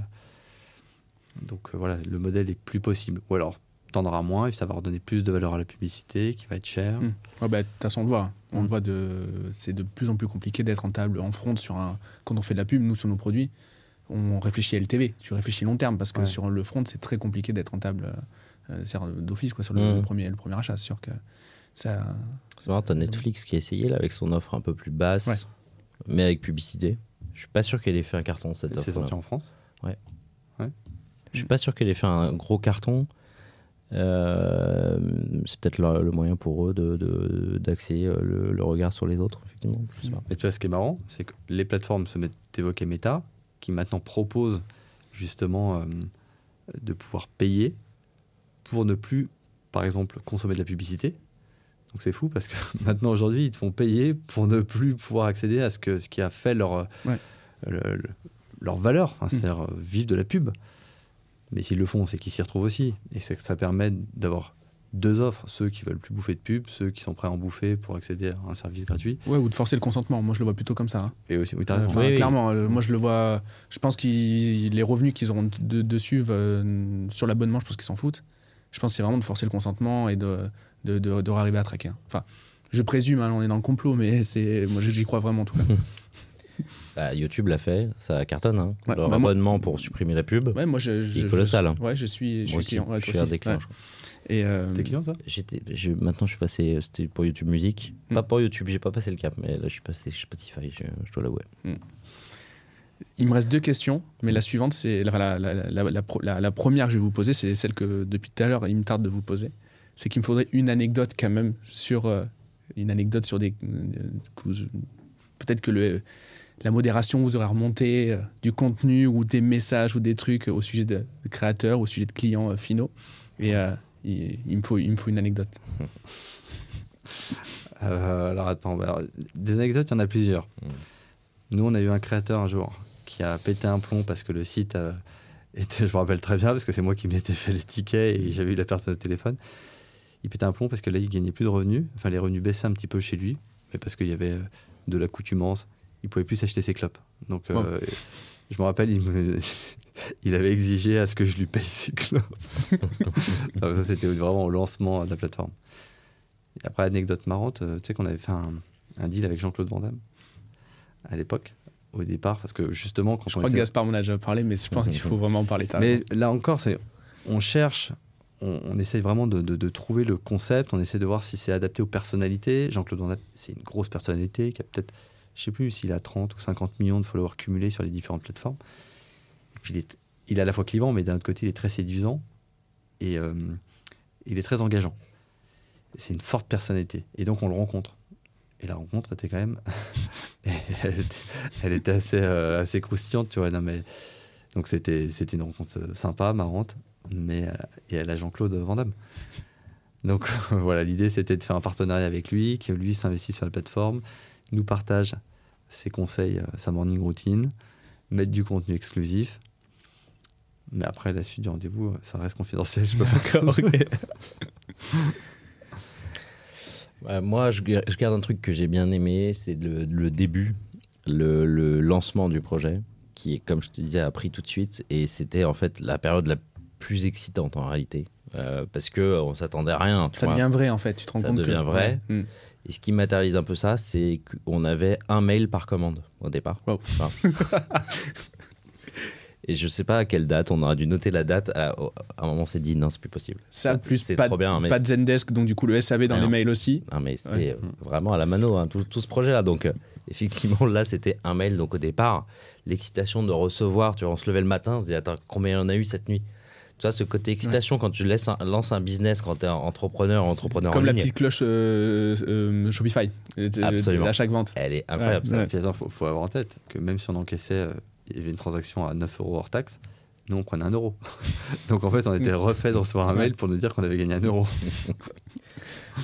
donc, euh, voilà, le modèle est plus possible. Ou alors, t'en auras moins et ça va redonner plus de valeur à la publicité, qui va être cher. Mm. Ouais, bah, de toute façon, on le voit. On Mm. le voit de. C'est de plus en plus compliqué d'être rentable en front sur un. Quand on fait de la pub, nous, sur nos produits, on réfléchit à LTV. Tu réfléchis long terme parce que Ouais. sur le front, c'est très compliqué d'être rentable euh, euh, c'est-à-dire d'office, quoi, sur le, le premier, le premier achat. C'est sûr que ça. C'est marrant, t'as Netflix qui a essayé là, avec son offre un peu plus basse, Ouais. mais avec publicité. Je suis pas sûr qu'elle ait fait un carton cette C'est offre. sorti en France. Je suis pas sûr qu'elle ait fait un gros carton. Euh, c'est peut-être le, le moyen pour eux d'axer de, d'axer le, le regard sur les autres, effectivement. Je sais pas. Et tu vois, ce qui est marrant, c'est que les plateformes se mettent évoquer Meta, qui maintenant propose justement euh, de pouvoir payer pour ne plus, par exemple, consommer de la publicité. Donc c'est fou parce que maintenant aujourd'hui ils te font payer pour ne plus pouvoir accéder à ce, que, ce qui a fait leur, Ouais. le- le- leur valeur, c'est-à-dire euh, vivre de la pub. Mais s'ils le font, c'est qu'ils s'y retrouvent aussi. Et c'est que ça permet d'avoir deux offres, ceux qui veulent plus bouffer de pub, ceux qui sont prêts à en bouffer pour accéder à un service gratuit. Ouais, ou de forcer le consentement. Moi, je le vois plutôt comme ça. hein. Et aussi, oui, Euh, raison. enfin, Oui, oui. clairement, euh, moi je le vois. Je pense que les revenus qu'ils auront de- dessus euh, sur l'abonnement, je pense qu'ils s'en foutent. Je pense que c'est vraiment de forcer le consentement et de, de, de, de arriver à traquer. Enfin, je présume, hein, on est dans le complot, mais c'est moi j'y crois vraiment en tout cas. Bah, YouTube l'a fait, ça cartonne. Hein. Ouais, Leur bah, moi- abonnement pour supprimer la pub, Ouais, moi je, je, Il est colossal, je- hein. ouais, je suis, je suis moi aussi, client. Ouais, je suis un des clients. Et euh, T'es client, toi? Je- maintenant, je suis passé, c'était pour YouTube Musique. Hmm. Pas pour YouTube, j'ai pas passé le cap, mais là, je suis passé chez Spotify, je, je dois l'avouer. Il me reste deux questions, mais la suivante, c'est la, la, la, la, la pro- la- la première que je vais vous poser, c'est celle que depuis tout à l'heure, il me tarde de vous poser. C'est qu'il me faudrait une anecdote quand même sur euh, une anecdote sur des euh, peut-être que le la modération vous aurait remonté euh, du contenu ou des messages ou des trucs au sujet de, de créateurs, au sujet de clients euh, finaux. Et euh, il, il me faut il me faut une anecdote. Euh, alors attends, bah, alors, des anecdotes, il y en a plusieurs. Mm. Nous, on a eu un créateur un jour qui a pété un plomb parce que le site euh, était, je me rappelle très bien, parce que c'est moi qui m'étais fait les tickets et j'avais eu la personne au téléphone. Il pétait un plomb parce que là, il gagnait plus de revenus. Enfin, les revenus baissaient un petit peu chez lui, mais parce qu'il y avait de l'accoutumance. Il pouvait plus s'acheter ses clopes. Donc, euh, je me rappelle, il, me- il avait exigé à ce que je lui paye ses clopes. Non, ça, c'était vraiment au lancement de la plateforme. Et après, anecdote marrante, euh, tu sais qu'on avait fait un, un deal avec Jean-Claude Van Damme à l'époque, au départ, parce que justement, quand Je on crois que Gaspard m'en a déjà parlé, mais je pense qu'il faut vraiment en parler. mais là encore, c'est on cherche, on, on essaye vraiment de, de- de trouver le concept, on essaie de voir si c'est adapté aux personnalités. Jean-Claude Van Damme, c'est une grosse personnalité qui a peut-être, je sais plus s'il a 30 ou 50 millions de followers cumulés sur les différentes plateformes. Et puis il est, à la fois clivant, mais d'un autre côté, il est très séduisant et euh, il est très engageant. C'est une forte personnalité. Et donc on le rencontre. Et la rencontre était quand même. elle, était, assez, euh, assez croustillante, tu vois. Donc c'était une rencontre euh, sympa, marrante, mais euh, et elle a Jean-Claude Van Damme. Donc voilà, l'idée c'était de faire un partenariat avec lui, que lui s'investisse sur la plateforme, nous partage ses conseils, euh, sa morning routine, mettre du contenu exclusif. Mais après la suite du rendez-vous, euh, ça reste confidentiel. Je peux pas. D'accord, ok. Ouais, moi, je, je garde un truc que j'ai bien aimé, c'est le, le début, le, le lancement du projet, qui, est, comme je te disais, a pris tout de suite. Et c'était en fait la période la plus excitante en réalité. Euh, parce que on s'attendait à rien. tu Ça vois. devient vrai en fait. Tu te rends Ça compte que- devient vrai. Ouais. Et ce qui matérialise un peu ça, c'est qu'on avait un mail par commande au départ. Wow. Enfin. Et je sais pas à quelle date, on aurait dû noter la date. À, à un moment, on s'est dit non, c'est plus possible. Ça, plus c'est pas, trop bien. mais pas de Zendesk, donc du coup le SAV dans Ah les mails aussi. Non, mais c'était Ouais. vraiment à la mano, hein, tout, tout ce projet-là. Donc, euh, effectivement, là, c'était un mail. Donc, au départ, l'excitation de recevoir, tu vois, on se levait le matin, on se dit, attends, combien on a eu cette nuit? Tu vois, ce côté excitation quand tu laisses un- lances un business, quand tu es entrepreneur, entrepreneur Comme en la ligne, petite cloche euh, euh, Shopify euh, Absolument. à chaque vente. elle est incroyable. Ouais, ça. ouais. Et puis attends, faut, faut avoir en tête que même si on encaissait, euh, il y avait une transaction à 9 euros hors taxe, nous on prenait un euro. Donc en fait, on était refait de recevoir un Ouais. mail pour nous dire qu'on avait gagné un euro.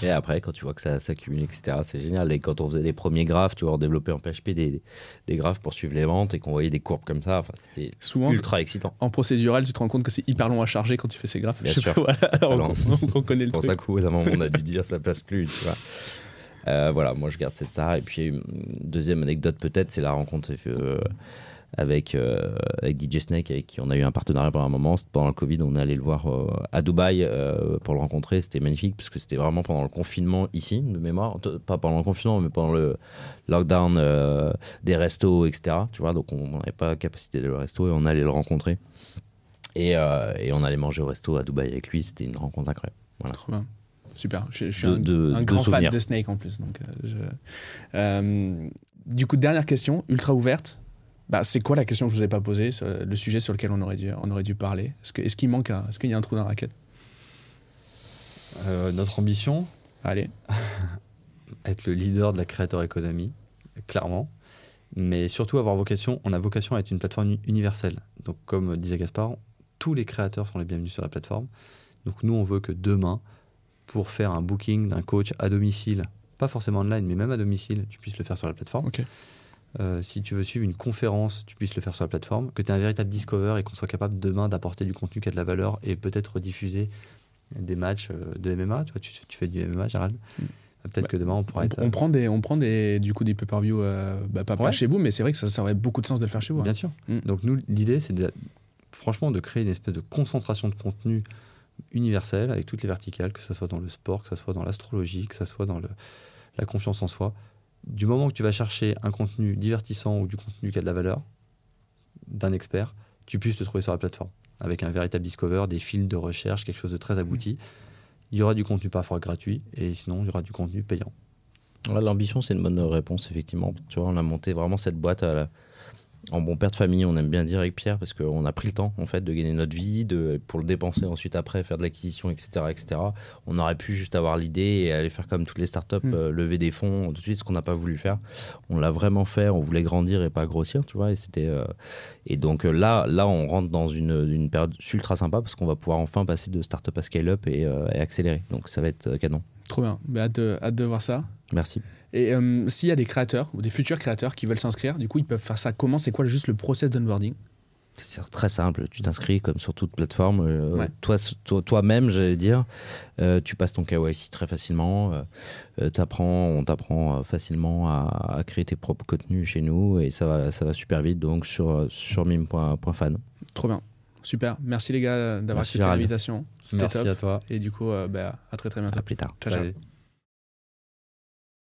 Et après, quand tu vois que ça s'accumule, etc., c'est génial. Et quand on faisait les premiers graphes, tu vois, on développait en PHP des, des graphes pour suivre les ventes et qu'on voyait des courbes comme ça, enfin, c'était Souvent, ultra excitant. en procédural, tu te rends compte que c'est hyper long à charger quand tu fais ces graphes. Bien Je sais sûr. pas, voilà, long. on, on connaît le pour truc. ça qu'au bout d'un moment, on a dû dire ça passe plus, tu vois. Euh, voilà, moi je garde cette ça. Et puis, une deuxième anecdote peut-être, c'est la rencontre euh, avec, euh, avec DJ Snake, avec qui on a eu un partenariat pendant un moment. Pendant le Covid, on est allé le voir euh, à Dubaï euh, pour le rencontrer. C'était magnifique, parce que c'était vraiment pendant le confinement ici, de mémoire. Pas pendant le confinement, mais pendant le lockdown des restos, etc. Tu vois, donc on n'avait pas la capacité d'aller au resto et on allait le rencontrer. Et, et on allait manger au resto à Dubaï avec lui. C'était une rencontre incroyable. Trop bien. Super. Je, je suis De- un, de- un de grand fan de Snake en plus. Donc, je- du coup, dernière question, ultra ouverte. Bah, c'est quoi la question que je vous ai pas posée, le sujet sur lequel on aurait dû, on aurait dû parler? Est-ce qu'il manque Est-ce qu'il y a un trou dans la raquette? Euh, notre ambition, Allez. être le leader de la créateur économie, clairement. Mais surtout avoir vocation, on a vocation à être une plateforme uni- universelle. Donc comme disait Gaspard, tous les créateurs sont les bienvenus sur la plateforme. Donc nous, on veut que demain, pour faire un booking d'un coach à domicile, pas forcément online, mais même à domicile, tu puisses le faire sur la plateforme. Euh, si tu veux suivre une conférence, tu puisses le faire sur la plateforme, que tu aies un véritable discover et qu'on soit capable demain d'apporter du contenu qui a de la valeur et peut-être diffuser des matchs euh, de MMA. Tu, vois, tu, tu fais du MMA, Gérald. Mm. Peut-être Bah, que demain, on pourra On, être. on prend des, on prend des, du coup des pay-per-view, euh, bah, pas, pas Ouais. chez vous, mais c'est vrai que ça, ça aurait beaucoup de sens de le faire chez vous. hein. Bien sûr. Mm. Donc nous, l'idée, c'est franchement de créer une espèce de concentration de contenu universel avec toutes les verticales, que ce soit dans le sport, que ce soit dans l'astrologie, que ce soit dans le- la confiance en soi. Du moment que tu vas chercher un contenu divertissant ou du contenu qui a de la valeur d'un expert, tu puisses te trouver sur la plateforme avec un véritable discover, des fils de recherche, quelque chose de très abouti. Il y aura du contenu parfois gratuit et sinon il y aura du contenu payant. L'ambition, c'est une bonne réponse, effectivement. Tu vois, on a monté vraiment cette boîte à la- en bon père de famille, on aime bien dire avec Pierre, parce qu'on a pris le temps, en fait, de gagner notre vie, de, pour le dépenser ensuite après, faire de l'acquisition, etc., etc. On aurait pu juste avoir l'idée et aller faire comme toutes les startups, Mm. euh, lever des fonds, tout de suite, ce qu'on n'a pas voulu faire. On l'a vraiment fait, on voulait grandir et pas grossir, tu vois, et c'était... euh, Et donc euh, là, là, on rentre dans une, une période ultra sympa, parce qu'on va pouvoir enfin passer de startup à scale-up et, euh, et accélérer. Donc ça va être canon. Trop bien. Bah, hâte, de, hâte de voir ça. Merci. Et euh, s'il y a des créateurs ou des futurs créateurs qui veulent s'inscrire, du coup, ils peuvent faire ça comment C'est quoi juste le process d'onboarding? C'est très simple, tu t'inscris comme sur toute plateforme. euh, Ouais. toi, toi- toi-même, j'allais dire, euh, tu passes ton KYC très facilement. euh, t'apprends- on t'apprend facilement à, à créer tes propres contenus chez nous et ça va, ça va super vite. Donc sur, sur mime.fan. Trop bien. Super. Merci les gars d'avoir accepté l'invitation. Merci top. à toi. Et du coup, euh, bah, à très très bientôt. À plus tard. Ciao.